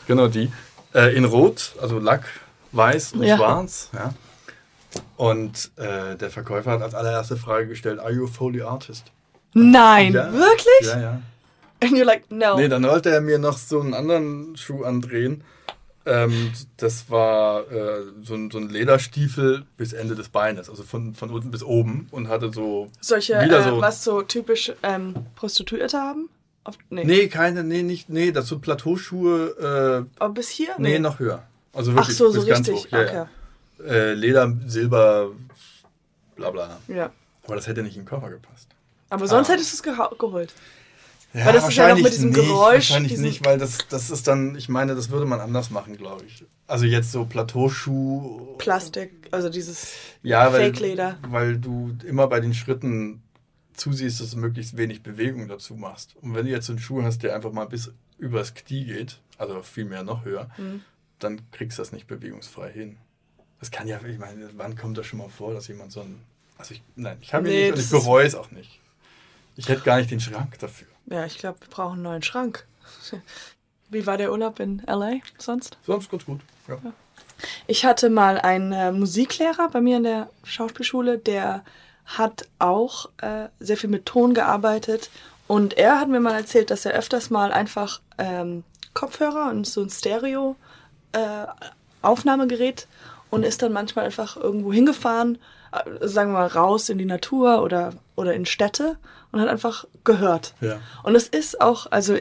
Genau die. Äh, in Rot, also Lack, Weiß und Ja. Schwarz. Ja. Und äh, der Verkäufer hat als allererste Frage gestellt: Are you a Foley Artist? Nein, Ja. wirklich? Ja, ja. And you're like, no. Nee, dann wollte er mir noch so einen anderen Schuh andrehen. Ähm, das war äh, so, ein, so ein Lederstiefel bis Ende des Beines, also von, von unten bis oben und hatte so. Solche, wieder äh, so- was so typisch ähm, Prostituierte haben? Auf, nee. Nee, keine, nee, nicht, nee, das sind Plateauschuhe, äh, Aber bis hier? nee, noch höher. Also Ach wirklich so, so bis ganz richtig. hoch. Ja, okay. ja. Äh, Leder, Silber, bla bla. Ja. Aber das hätte nicht in den Koffer gepasst. Aber sonst Ah. hättest du es geholt. Ja, Weil das ist ja noch mit wahrscheinlich diesem nicht, Geräusch, Wahrscheinlich nicht, weil das, das ist dann, ich meine, das würde man anders machen, glaube ich. Also jetzt so Plateauschuh. Plastik, also dieses ja, weil, Fake-Leder. Weil du immer bei den Schritten zusiehst, dass du möglichst wenig Bewegung dazu machst. Und wenn du jetzt so einen Schuh hast, der einfach mal bis übers Knie geht, also vielmehr noch höher, Mhm. dann kriegst du das nicht bewegungsfrei hin. Das kann ja, ich meine, wann kommt das schon mal vor, dass jemand so ein. Also ich, nein, ich habe ihn Nee, nicht und ich bereue es auch nicht. Ich hätte gar nicht den Schrank dafür. Ja, ich glaube, wir brauchen einen neuen Schrank. Wie war der Urlaub in LA sonst? Sonst ganz gut. Ja. Ich hatte mal einen äh, Musiklehrer bei mir in der Schauspielschule, der hat auch äh, sehr viel mit Ton gearbeitet. Und er hat mir mal erzählt, dass er öfters mal einfach ähm, Kopfhörer und so ein Stereo äh, Aufnahmegerät und ist dann manchmal einfach irgendwo hingefahren, sagen wir mal raus in die Natur oder, oder in Städte und hat einfach gehört. Ja. Und es ist auch, also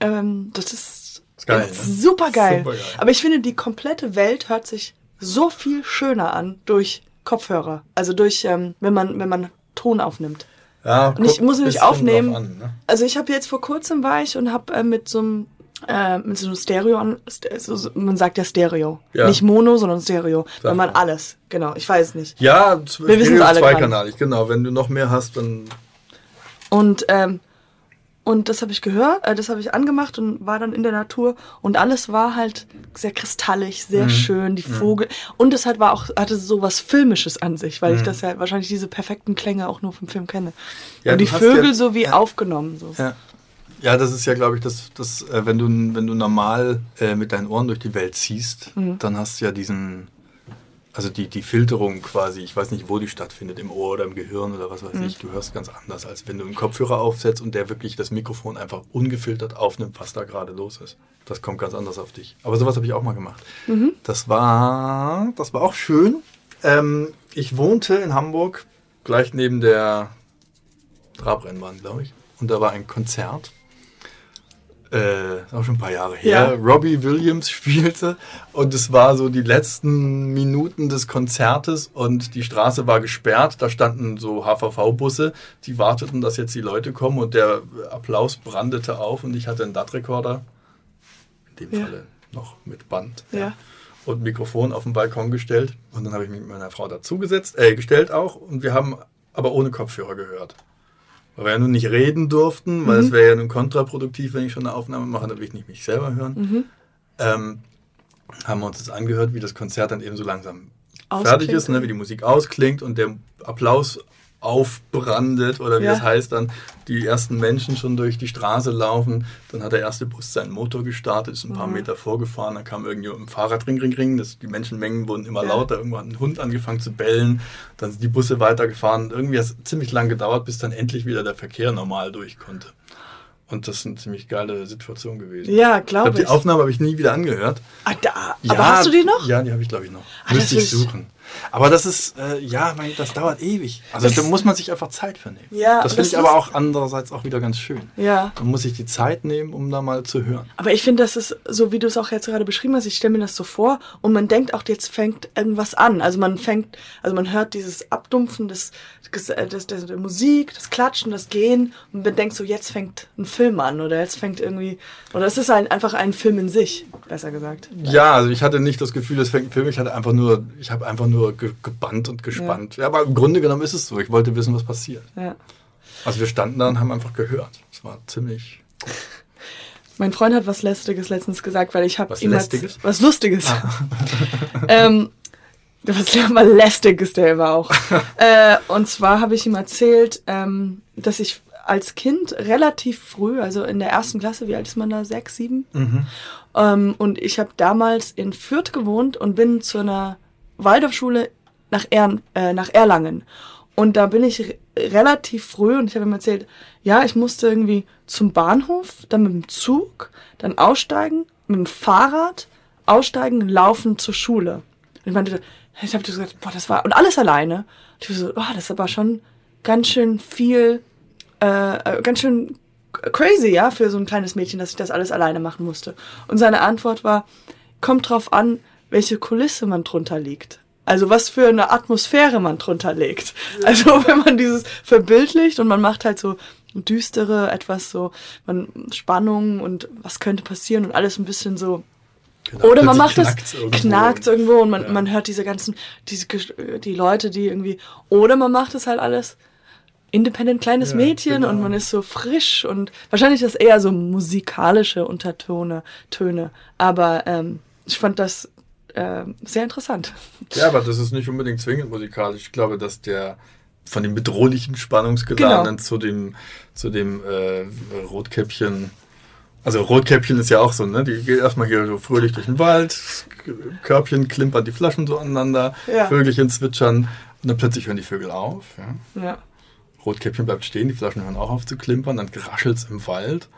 ähm, das ist, Ist geil, ne? super geil. Aber ich finde, die komplette Welt hört sich so viel schöner an durch Kopfhörer. Also durch, ähm, wenn man, wenn man Ton aufnimmt. Ja, Und ich muss nämlich aufnehmen. An, ne? Also ich habe jetzt vor kurzem war ich und habe äh, mit so einem äh, mit so einem Stereo, an- so, man sagt ja Stereo, Ja. nicht Mono, sondern Stereo, Sag wenn man mal. alles, genau, ich weiß es nicht. Ja, Wir wissen's alle zweikanalig, genau. Wenn du noch mehr hast, dann Und ähm, und das habe ich gehört, äh, das habe ich angemacht und war dann in der Natur und alles war halt sehr kristallig, sehr Mhm. schön, die Vogel und es hat war auch hatte so was filmisches an sich, weil ich Mhm. das ja wahrscheinlich diese perfekten Klänge auch nur vom Film kenne. Ja, und die Vögel ja- so wie ja. aufgenommen so. Ja. Ja, das ist ja, glaube ich, das, das äh, wenn du wenn du normal äh, mit deinen Ohren durch die Welt ziehst, Mhm. dann hast du ja diesen, also die, die Filterung quasi, ich weiß nicht, wo die stattfindet, im Ohr oder im Gehirn oder was weiß Mhm. ich, du hörst ganz anders, als wenn du einen Kopfhörer aufsetzt und der wirklich das Mikrofon einfach ungefiltert aufnimmt, was da gerade los ist. Das kommt ganz anders auf dich. Aber sowas habe ich auch mal gemacht. Mhm. Das war, das war auch schön. Ähm, ich wohnte in Hamburg, gleich neben der Trabrennbahn, glaube ich. Und da war ein Konzert. Äh, ist auch schon ein paar Jahre her. Ja. Robbie Williams spielte und es war so die letzten Minuten des Konzertes und die Straße war gesperrt. Da standen so HVV-Busse, die warteten, dass jetzt die Leute kommen und der Applaus brandete auf und ich hatte einen DAT-Rekorder, in dem Ja. Falle noch mit Band Ja. und Mikrofon auf den Balkon gestellt und dann habe ich mich mit meiner Frau dazugesetzt, äh, gestellt auch und wir haben aber ohne Kopfhörer gehört. Weil wir ja nun nicht reden durften, weil es wäre ja nun kontraproduktiv, wenn ich schon eine Aufnahme mache, dann will ich nicht mich selber hören. Mhm. Ähm, haben wir uns das angehört, wie das Konzert dann eben so langsam Ausklingt. fertig ist, ne, wie die Musik ausklingt und der Applaus aufbrandet oder wie Ja. das heißt dann, die ersten Menschen schon durch die Straße laufen, dann hat der erste Bus seinen Motor gestartet, ist ein paar Mhm. Meter vorgefahren, dann kam irgendwie ein Fahrrad ring, ring, ring, das, die Menschenmengen wurden immer Ja. lauter, irgendwann hat ein Hund angefangen zu bellen, dann sind die Busse weitergefahren, irgendwie hat es ziemlich lang gedauert, bis dann endlich wieder der Verkehr normal durch konnte. Und das ist eine ziemlich geile Situation gewesen. Ja, glaube ich. die Aufnahme habe ich nie wieder angehört. ah, da, aber hast du die noch? Ja, die habe ich, glaube ich, noch. Ah, Müsste ich- suchen. Aber das ist, äh, ja, mein, das dauert ewig. Also das da muss man sich einfach Zeit für nehmen. Ja, das finde ich aber auch andererseits auch wieder ganz schön. Ja. Man muss sich die Zeit nehmen, um da mal zu hören. Aber ich finde, das ist so, wie du es auch jetzt gerade beschrieben hast, ich stelle mir das so vor und man denkt auch, jetzt fängt irgendwas an. Also man fängt, also man hört dieses Abdumpfen des, des, des, des der Musik, das Klatschen, das Gehen und man denkt so, jetzt fängt ein Film an oder jetzt fängt irgendwie, oder es ist ein, einfach ein Film in sich, besser gesagt. Ja, also ich hatte nicht das Gefühl, es fängt ein Film, ich hatte einfach nur, ich habe einfach nur ge gebannt und gespannt. Ja. ja. aber im Grunde genommen ist es so. Ich wollte wissen, was passiert. Ja. Also wir standen da und haben einfach gehört. Es war ziemlich. Mein Freund hat was Lästiges letztens gesagt, weil ich habe ihm Lästiges? was Lustiges. Ah. ähm, was mal lästig ist der immer auch. äh, und zwar habe ich ihm erzählt, ähm, dass ich als Kind relativ früh, also in der ersten Klasse, wie alt ist man da? Sechs, sieben? Mhm. Ähm, und ich habe damals in Fürth gewohnt und bin zu einer Waldorfschule nach, er äh, nach Erlangen. Und da bin ich relativ früh und ich habe ihm erzählt, ja, ich musste irgendwie zum Bahnhof, dann mit dem Zug, dann aussteigen, mit dem Fahrrad, aussteigen, laufen zur Schule. Und ich meinte, ich habe gesagt, boah, das war, und alles alleine. Und ich so, boah, das ist aber schon ganz schön viel, äh, äh, ganz schön crazy, ja, für so ein kleines Mädchen, dass ich das alles alleine machen musste. Und seine Antwort war, kommt drauf an, welche Kulisse man drunter liegt. Also was für eine Atmosphäre man drunter legt. Also wenn man dieses verbildlicht und man macht halt so düstere, etwas so, man Spannung und was könnte passieren und alles ein bisschen so Genau, Oder man macht es, knackt irgendwo und man, ja. man hört diese ganzen, diese, die Leute, die irgendwie, oder man macht es halt alles independent kleines ja, Mädchen genau. und man ist so frisch und wahrscheinlich ist das eher so musikalische Untertone, Töne, aber ähm, ich fand das äh, sehr interessant. Ja, aber das ist nicht unbedingt zwingend musikalisch. Ich glaube, dass der von dem bedrohlichen Spannungsgeladenen genau. zu dem, zu dem äh, Rotkäppchen. Also Rotkäppchen ist ja auch so, ne? Die geht erstmal hier so fröhlich durch den Wald, Körbchen klimpern die Flaschen so aneinander, ja. Vögelchen zwitschern und dann plötzlich hören die Vögel auf. Ja. ja. Rotkäppchen bleibt stehen, die Flaschen hören auch auf zu klimpern, dann raschelt es im Wald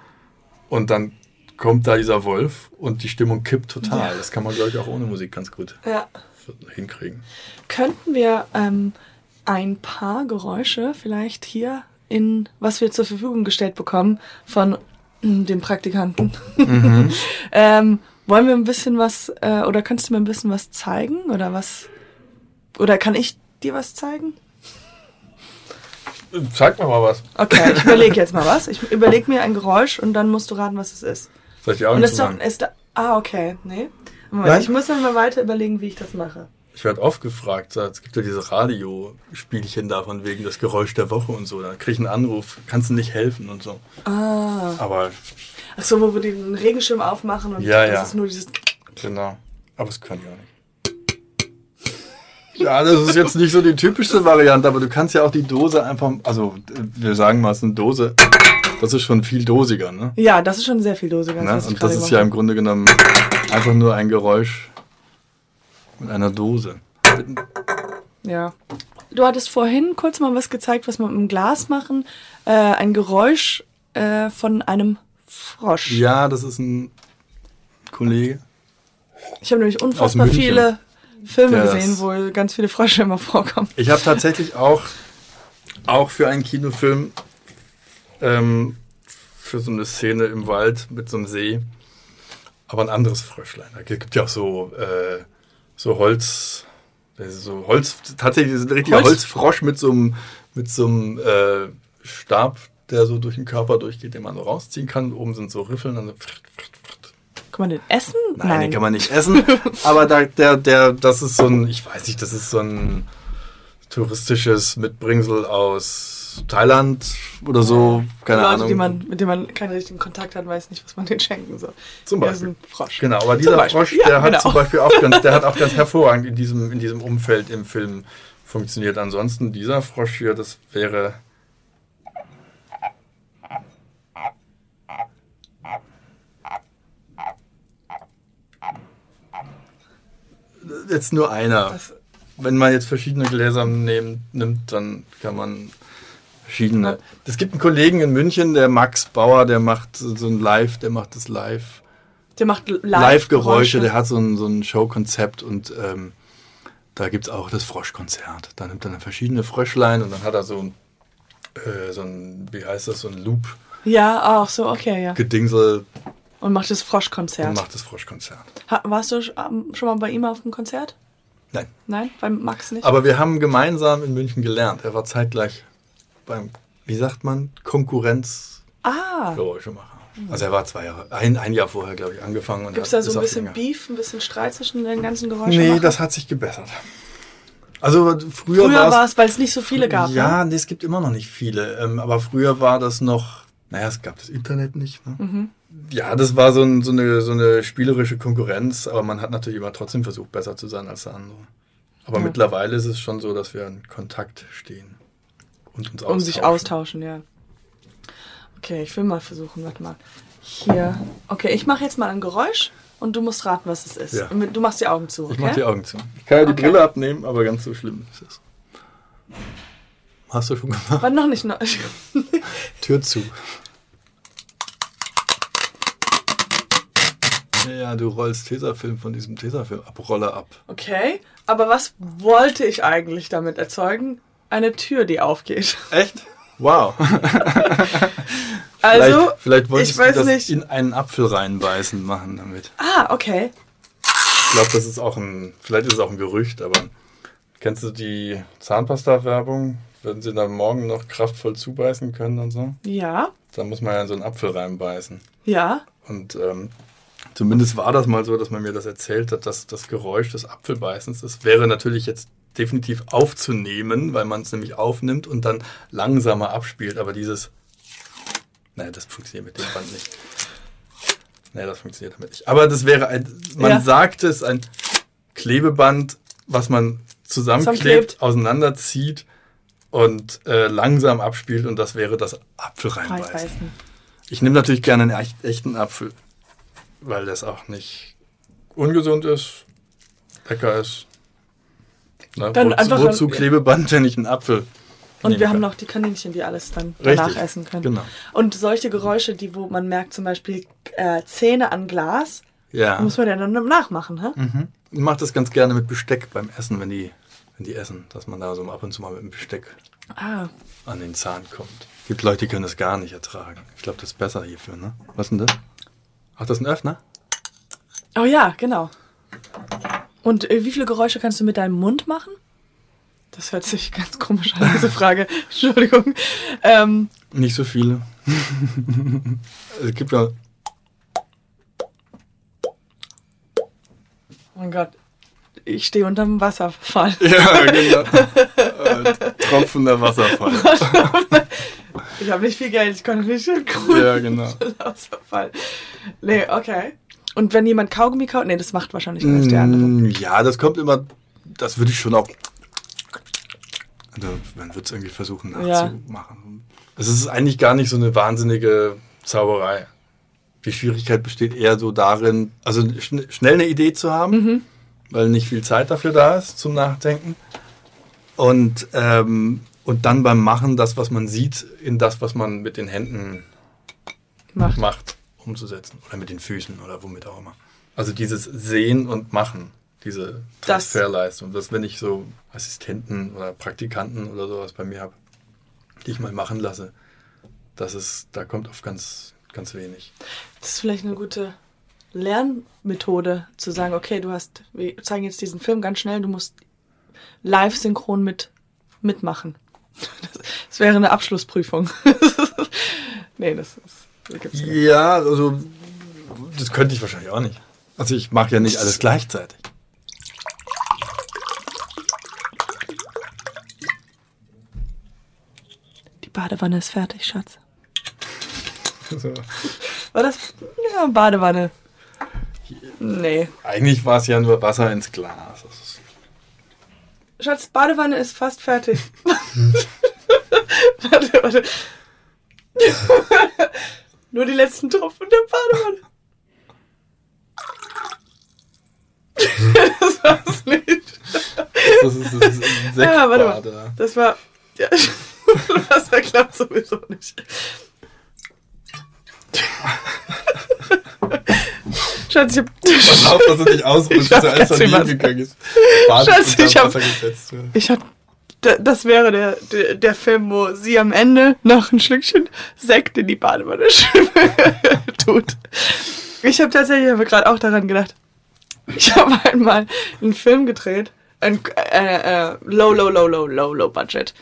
und dann kommt da dieser Wolf und die Stimmung kippt total. Ja. Das kann man, glaube ich, auch ohne Musik ganz gut ja. hinkriegen. Könnten wir ähm, ein paar Geräusche vielleicht hier in, was wir zur Verfügung gestellt bekommen von mm, dem Praktikanten. Mhm. ähm, wollen wir ein bisschen was, äh, oder kannst du mir ein bisschen was zeigen? Oder was, oder kann ich dir was zeigen? Zeig mir mal was. Okay, ich überlege jetzt mal was. Ich überlege mir ein Geräusch und dann musst du raten, was es ist. Soll ich die Augen Und ist doch, ist da, ah, okay, nee. Moment, ich muss dann mal weiter überlegen, wie ich das mache. Ich werde oft gefragt, es gibt ja diese Radiospielchen davon wegen das Geräusch der Woche und so. Da kriege ich einen Anruf, kannst du nicht helfen und so. Ah. Aber. Ach so, wo wir den Regenschirm aufmachen und ja, das ja. ist nur dieses. Genau. Aber es kann ich auch nicht. Ja, das ist jetzt nicht so die typischste Variante, aber du kannst ja auch die Dose einfach, also wir sagen mal, es ist eine Dose das ist schon viel dosiger, ne? Ja, das ist schon sehr viel dosiger. Ne? Und das ist ja im Grunde genommen einfach nur ein Geräusch mit einer Dose. Ja. Du hattest vorhin kurz mal was gezeigt, was wir mit dem Glas machen. Äh, ein Geräusch äh, von einem Frosch. Ja, das ist ein Kollege. Ich habe nämlich unfassbar viele Filme gesehen, wo ganz viele Frösche immer vorkommen. Ich habe tatsächlich auch, auch für einen Kinofilm ähm, für so eine Szene im Wald mit so einem See. Aber ein anderes Fröschlein. Da gibt ja auch so, äh, so Holz, so Holz, tatsächlich ist ein richtiger Holz? Holzfrosch mit so einem, mit so einem äh, Stab, der so durch den Körper durchgeht, den man so rausziehen kann. Oben sind so Riffeln. Dann so kann man den essen? Nein, Nein, den kann man nicht essen. aber da, der, der, das ist so ein, ich weiß nicht, das ist so ein touristisches Mitbringsel aus Thailand oder so, keine Leute, Ahnung. Die man, mit denen man keinen richtigen Kontakt hat, weiß nicht, was man denen schenken soll. Zum Beispiel. ein Frosch. Genau, aber dieser Frosch, der ja, hat genau. zum Beispiel auch ganz, der hat auch ganz hervorragend in diesem, in diesem Umfeld im Film funktioniert. Ansonsten dieser Frosch hier, das wäre jetzt nur einer. Das Wenn man jetzt verschiedene Gläser nehm, nimmt, dann kann man verschiedene. Es gibt einen Kollegen in München, der Max Bauer, der macht so ein Live, der macht das Live. Der macht Live-Geräusche, Live der hat so ein, so ein Showkonzept und ähm, Da gibt es auch das Froschkonzert. Da nimmt er dann verschiedene Fröschlein und dann hat er so ein, äh, so ein wie heißt das, so ein Loop. Ja, auch so, okay, ja. Gedingsel. Und macht das Froschkonzert. Und macht das Froschkonzert. Ha, warst du ähm, schon mal bei ihm auf dem Konzert? Nein. Nein, beim Max nicht? Aber wir haben gemeinsam in München gelernt. Er war zeitgleich beim, wie sagt man, Konkurrenz ah. Geräuschemacher. Also er war zwei Jahre, ein, ein Jahr vorher, glaube ich, angefangen. Gibt es da so ein bisschen Beef, ein bisschen Streit zwischen den ganzen Geräuschen? Nee, das hat sich gebessert. Also früher, früher war es, weil es nicht so viele gab. Ja, ne? nee, es gibt immer noch nicht viele. Ähm, aber früher war das noch, naja, es gab das Internet nicht. Ne? Mhm. Ja, das war so, ein, so, eine, so eine spielerische Konkurrenz, aber man hat natürlich immer trotzdem versucht, besser zu sein als der andere. Aber ja. mittlerweile ist es schon so, dass wir in Kontakt stehen und uns austauschen. Um sich austauschen, ja. Okay, ich will mal versuchen, warte mal. Hier. Okay, ich mache jetzt mal ein Geräusch und du musst raten, was es ist. Ja. Du machst die Augen zu, okay? Ich mach die Augen zu. Ich kann ja die okay. Brille abnehmen, aber ganz so schlimm ist es. Hast du schon gemacht? War noch nicht. Noch. Tür zu. Ja, du rollst Tesafilm von diesem Tesafilm-Abroller ab. Okay, aber was wollte ich eigentlich damit erzeugen? Eine Tür, die aufgeht. Echt? Wow. also, vielleicht, vielleicht wolltest du das nicht. in einen Apfel reinbeißen machen damit. Ah, okay. Ich glaube, das ist auch ein, vielleicht ist es auch ein Gerücht, aber kennst du die Zahnpasta-Werbung? Würden sie dann morgen noch kraftvoll zubeißen können und so? Ja. Dann muss man ja in so einen Apfel reinbeißen. Ja. Und ähm, zumindest war das mal so, dass man mir das erzählt hat, dass das Geräusch des Apfelbeißens, das wäre natürlich jetzt definitiv aufzunehmen, weil man es nämlich aufnimmt und dann langsamer abspielt. Aber dieses, naja, das funktioniert mit dem Band nicht. Naja, das funktioniert damit nicht. Aber das wäre ein, man ja. sagt es, ein Klebeband, was man zusammenklebt, auseinanderzieht und äh, langsam abspielt und das wäre das Apfel reinbeißen. Ich nehme natürlich gerne einen echten Apfel, weil das auch nicht ungesund ist, lecker ist na, dann wo, einfach wozu Klebeband, wenn ich einen Apfel. Und wir haben noch die Kaninchen, die alles dann danach essen können. Genau. Und solche Geräusche, die wo man merkt, zum Beispiel äh, Zähne an Glas, ja. muss man ja dann nachmachen, hä? Mhm. Ich mache das ganz gerne mit Besteck beim Essen, wenn die, wenn die essen, dass man da so ab und zu mal mit dem Besteck ah. an den Zahn kommt. Es gibt Leute, die können das gar nicht ertragen. Ich glaube, das ist besser hierfür, ne? Was ist denn das? Ach, das ist ein Öffner? Oh ja, genau. Und äh, wie viele Geräusche kannst du mit deinem Mund machen? Das hört sich ganz komisch an, diese Frage. Entschuldigung. Ähm, Nicht so viele. es gibt ja. Oh mein Gott, ich stehe unterm Wasserfall. Ja, genau. Tropfender Wasserfall. ich habe nicht viel Geld, ich konnte nicht cool. Ja, genau. Wasserfall. Nee, okay. Und wenn jemand Kaugummi kaut, nee, das macht wahrscheinlich alles der andere. Mm, ja, das kommt immer, das würde ich schon auch, also man wird es irgendwie versuchen nachzumachen. Ja. Es ist eigentlich gar nicht so eine wahnsinnige Zauberei. Die Schwierigkeit besteht eher so darin, also schn schnell eine Idee zu haben, mhm. weil nicht viel Zeit dafür da ist zum Nachdenken. Und, ähm, und dann beim Machen das, was man sieht, in das, was man mit den Händen macht. macht umzusetzen. Oder mit den Füßen oder womit auch immer. Also dieses Sehen und Machen, diese Transferleistung. Das, wenn ich so Assistenten oder Praktikanten oder sowas bei mir habe, die ich mal machen lasse, das ist, da kommt auf ganz, ganz wenig. Das ist vielleicht eine gute Lernmethode, zu sagen, okay, du hast, wir zeigen jetzt diesen Film ganz schnell, du musst live synchron mit, mitmachen. Das wäre eine Abschlussprüfung. nee, das ist. Ja, also das könnte ich wahrscheinlich auch nicht. Also ich mache ja nicht alles gleichzeitig. Die Badewanne ist fertig, Schatz. So. War das? Ja, Badewanne. Nee. Eigentlich war es ja nur Wasser ins Glas. Schatz, Badewanne ist fast fertig. warte, warte. Nur die letzten Tropfen der Badewanne. das war's nicht. Das ist, das ist ein ja, warte mal. Das war. Ja, Wasser klappt sowieso nicht. Schatz, ich hab. Pass auf, dass du nicht ausrutschst, dass alles daneben gegangen ist. Schatz, ich hab, ich hab, das wäre der, der, der, Film, wo sie am Ende noch ein Schlückchen Sekt in die Badewanne tut. Ich habe tatsächlich aber gerade auch daran gedacht. Ich habe einmal einen Film gedreht, ein äh, äh, low, low, low, low, low, low budget.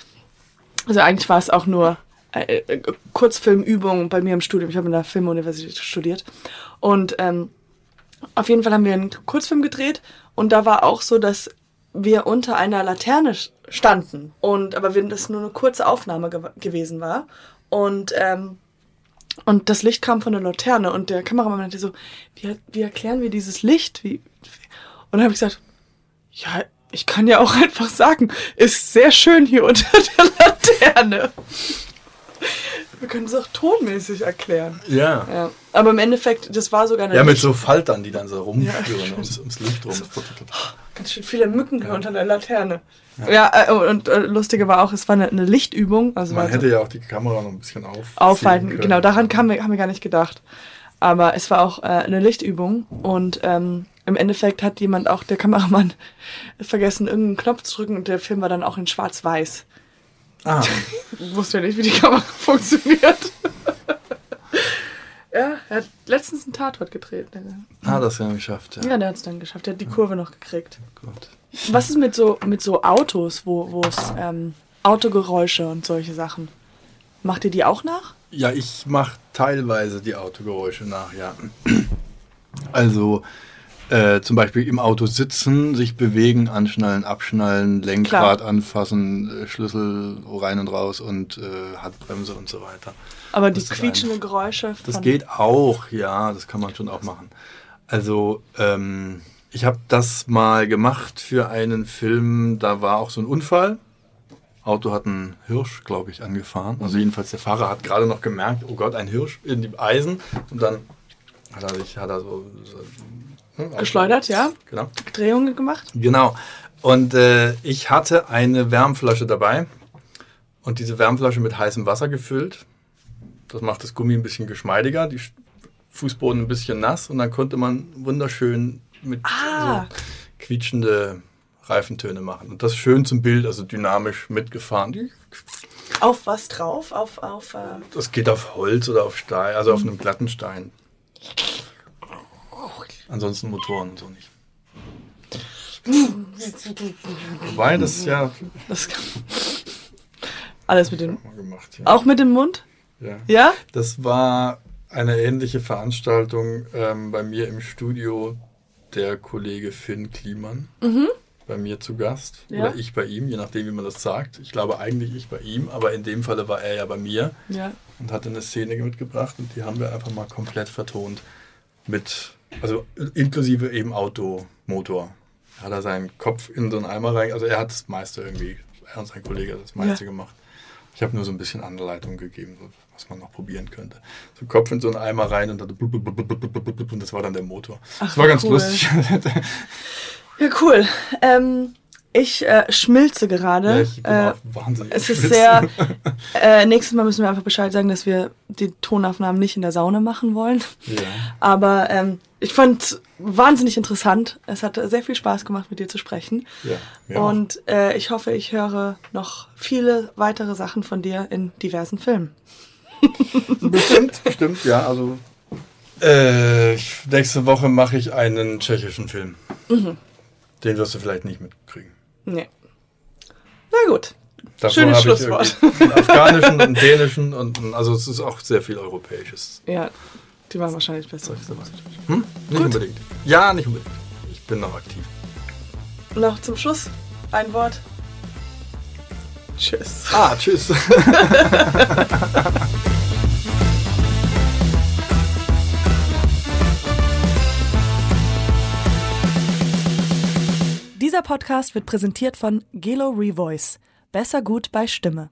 Also eigentlich war es auch nur äh, äh, Kurzfilmübung bei mir im Studium. Ich habe in der Filmuniversität studiert. Und ähm, auf jeden Fall haben wir einen Kurzfilm gedreht und da war auch so, dass wir unter einer Laterne standen. Und aber wenn das nur eine kurze Aufnahme ge gewesen war. Und ähm, und das Licht kam von der Laterne und der Kameramann meinte so, wie, wie erklären wir dieses Licht? Wie, und dann habe ich gesagt, ja, ich kann ja auch einfach sagen, ist sehr schön hier unter der Laterne. Wir können es auch tonmäßig erklären. Ja. ja. Aber im Endeffekt, das war sogar eine. Ja, mit so Faltern, die dann so rumführen ja, ums, ums, Licht rum. Ganz schön viele Mücken ja. unter der Laterne. Ja, ja äh, und äh, lustige war auch, es war eine, eine Lichtübung. Also Man hätte so ja auch die Kamera noch ein bisschen auf aufhalten. Können. Genau, daran haben wir, haben wir gar nicht gedacht. Aber es war auch äh, eine Lichtübung und ähm, im Endeffekt hat jemand auch, der Kameramann, vergessen, irgendeinen Knopf zu drücken und der Film war dann auch in schwarz-weiß. Ah. ich wusste ja nicht, wie die Kamera funktioniert. ja, er hat letztens einen Tatort gedreht. Ah, das hat er geschafft, ja. Ja, der hat es dann geschafft. Der hat die Kurve noch gekriegt. Gut. Was ist mit so, mit so Autos, wo es ähm, Autogeräusche und solche Sachen? Macht ihr die auch nach? Ja, ich mache teilweise die Autogeräusche nach, ja. Also äh, zum Beispiel im Auto sitzen, sich bewegen, anschnallen, abschnallen, Lenkrad Klar. anfassen, äh, Schlüssel rein und raus und äh, Handbremse und so weiter. Aber die quietschenden Geräusche. Das geht auch, ja, das kann man schon auch machen. Also ähm, ich habe das mal gemacht für einen Film, da war auch so ein Unfall. Auto hat einen Hirsch, glaube ich, angefahren. Also jedenfalls der Fahrer hat gerade noch gemerkt, oh Gott, ein Hirsch in die Eisen. Und dann hat er sich, hat er so, so hm, Geschleudert, ja. Genau. Drehungen gemacht. Genau. Und äh, ich hatte eine Wärmflasche dabei und diese Wärmflasche mit heißem Wasser gefüllt. Das macht das Gummi ein bisschen geschmeidiger, die Fußboden ein bisschen nass und dann konnte man wunderschön mit ah. so quietschende Reifentöne machen. Und das schön zum Bild, also dynamisch mitgefahren. Auf was drauf? Auf, auf, äh das geht auf Holz oder auf Stein, also auf einem glatten Stein. Ansonsten Motoren und so nicht. Wobei das ja. Das alles mit dem. Gemacht, ja. Auch mit dem Mund? Ja. Ja? Das war eine ähnliche Veranstaltung ähm, bei mir im Studio der Kollege Finn Kliemann. Mhm. Bei mir zu Gast. Ja. Oder ich bei ihm, je nachdem, wie man das sagt. Ich glaube eigentlich ich bei ihm, aber in dem Falle war er ja bei mir. Ja. Und hatte eine Szene mitgebracht und die haben wir einfach mal komplett vertont. Mit also inklusive eben Auto, Motor. Hat er seinen Kopf in so einen Eimer rein. Also er hat das meiste irgendwie, er und sein Kollege hat das meiste ja. gemacht. Ich habe nur so ein bisschen Anleitung gegeben, was man noch probieren könnte. So Kopf in so einen Eimer rein und, dann und das war dann der Motor. Ach, das war ganz cool. lustig. ja, cool. Ähm, ich äh, schmilze gerade. Ja, äh, wahnsinnig. Es ist sehr. Äh, nächstes Mal müssen wir einfach Bescheid sagen, dass wir die Tonaufnahmen nicht in der Sauna machen wollen. Ja. Aber ähm, ich fand es wahnsinnig interessant. Es hat sehr viel Spaß gemacht, mit dir zu sprechen. Ja, Und äh, ich hoffe, ich höre noch viele weitere Sachen von dir in diversen Filmen. bestimmt, bestimmt, ja. Also äh, nächste Woche mache ich einen tschechischen Film. Mhm. Den wirst du vielleicht nicht mitkriegen. Nee. Na gut. Davor Schönes Schlusswort. einen afghanischen, einen dänischen und also es ist auch sehr viel europäisches. Ja, die waren wahrscheinlich besser. Hm? Nicht gut. unbedingt. Ja, nicht unbedingt. Ich bin noch aktiv. Noch zum Schluss ein Wort. Tschüss. Ah, tschüss. Dieser Podcast wird präsentiert von Gelo Revoice. Besser gut bei Stimme.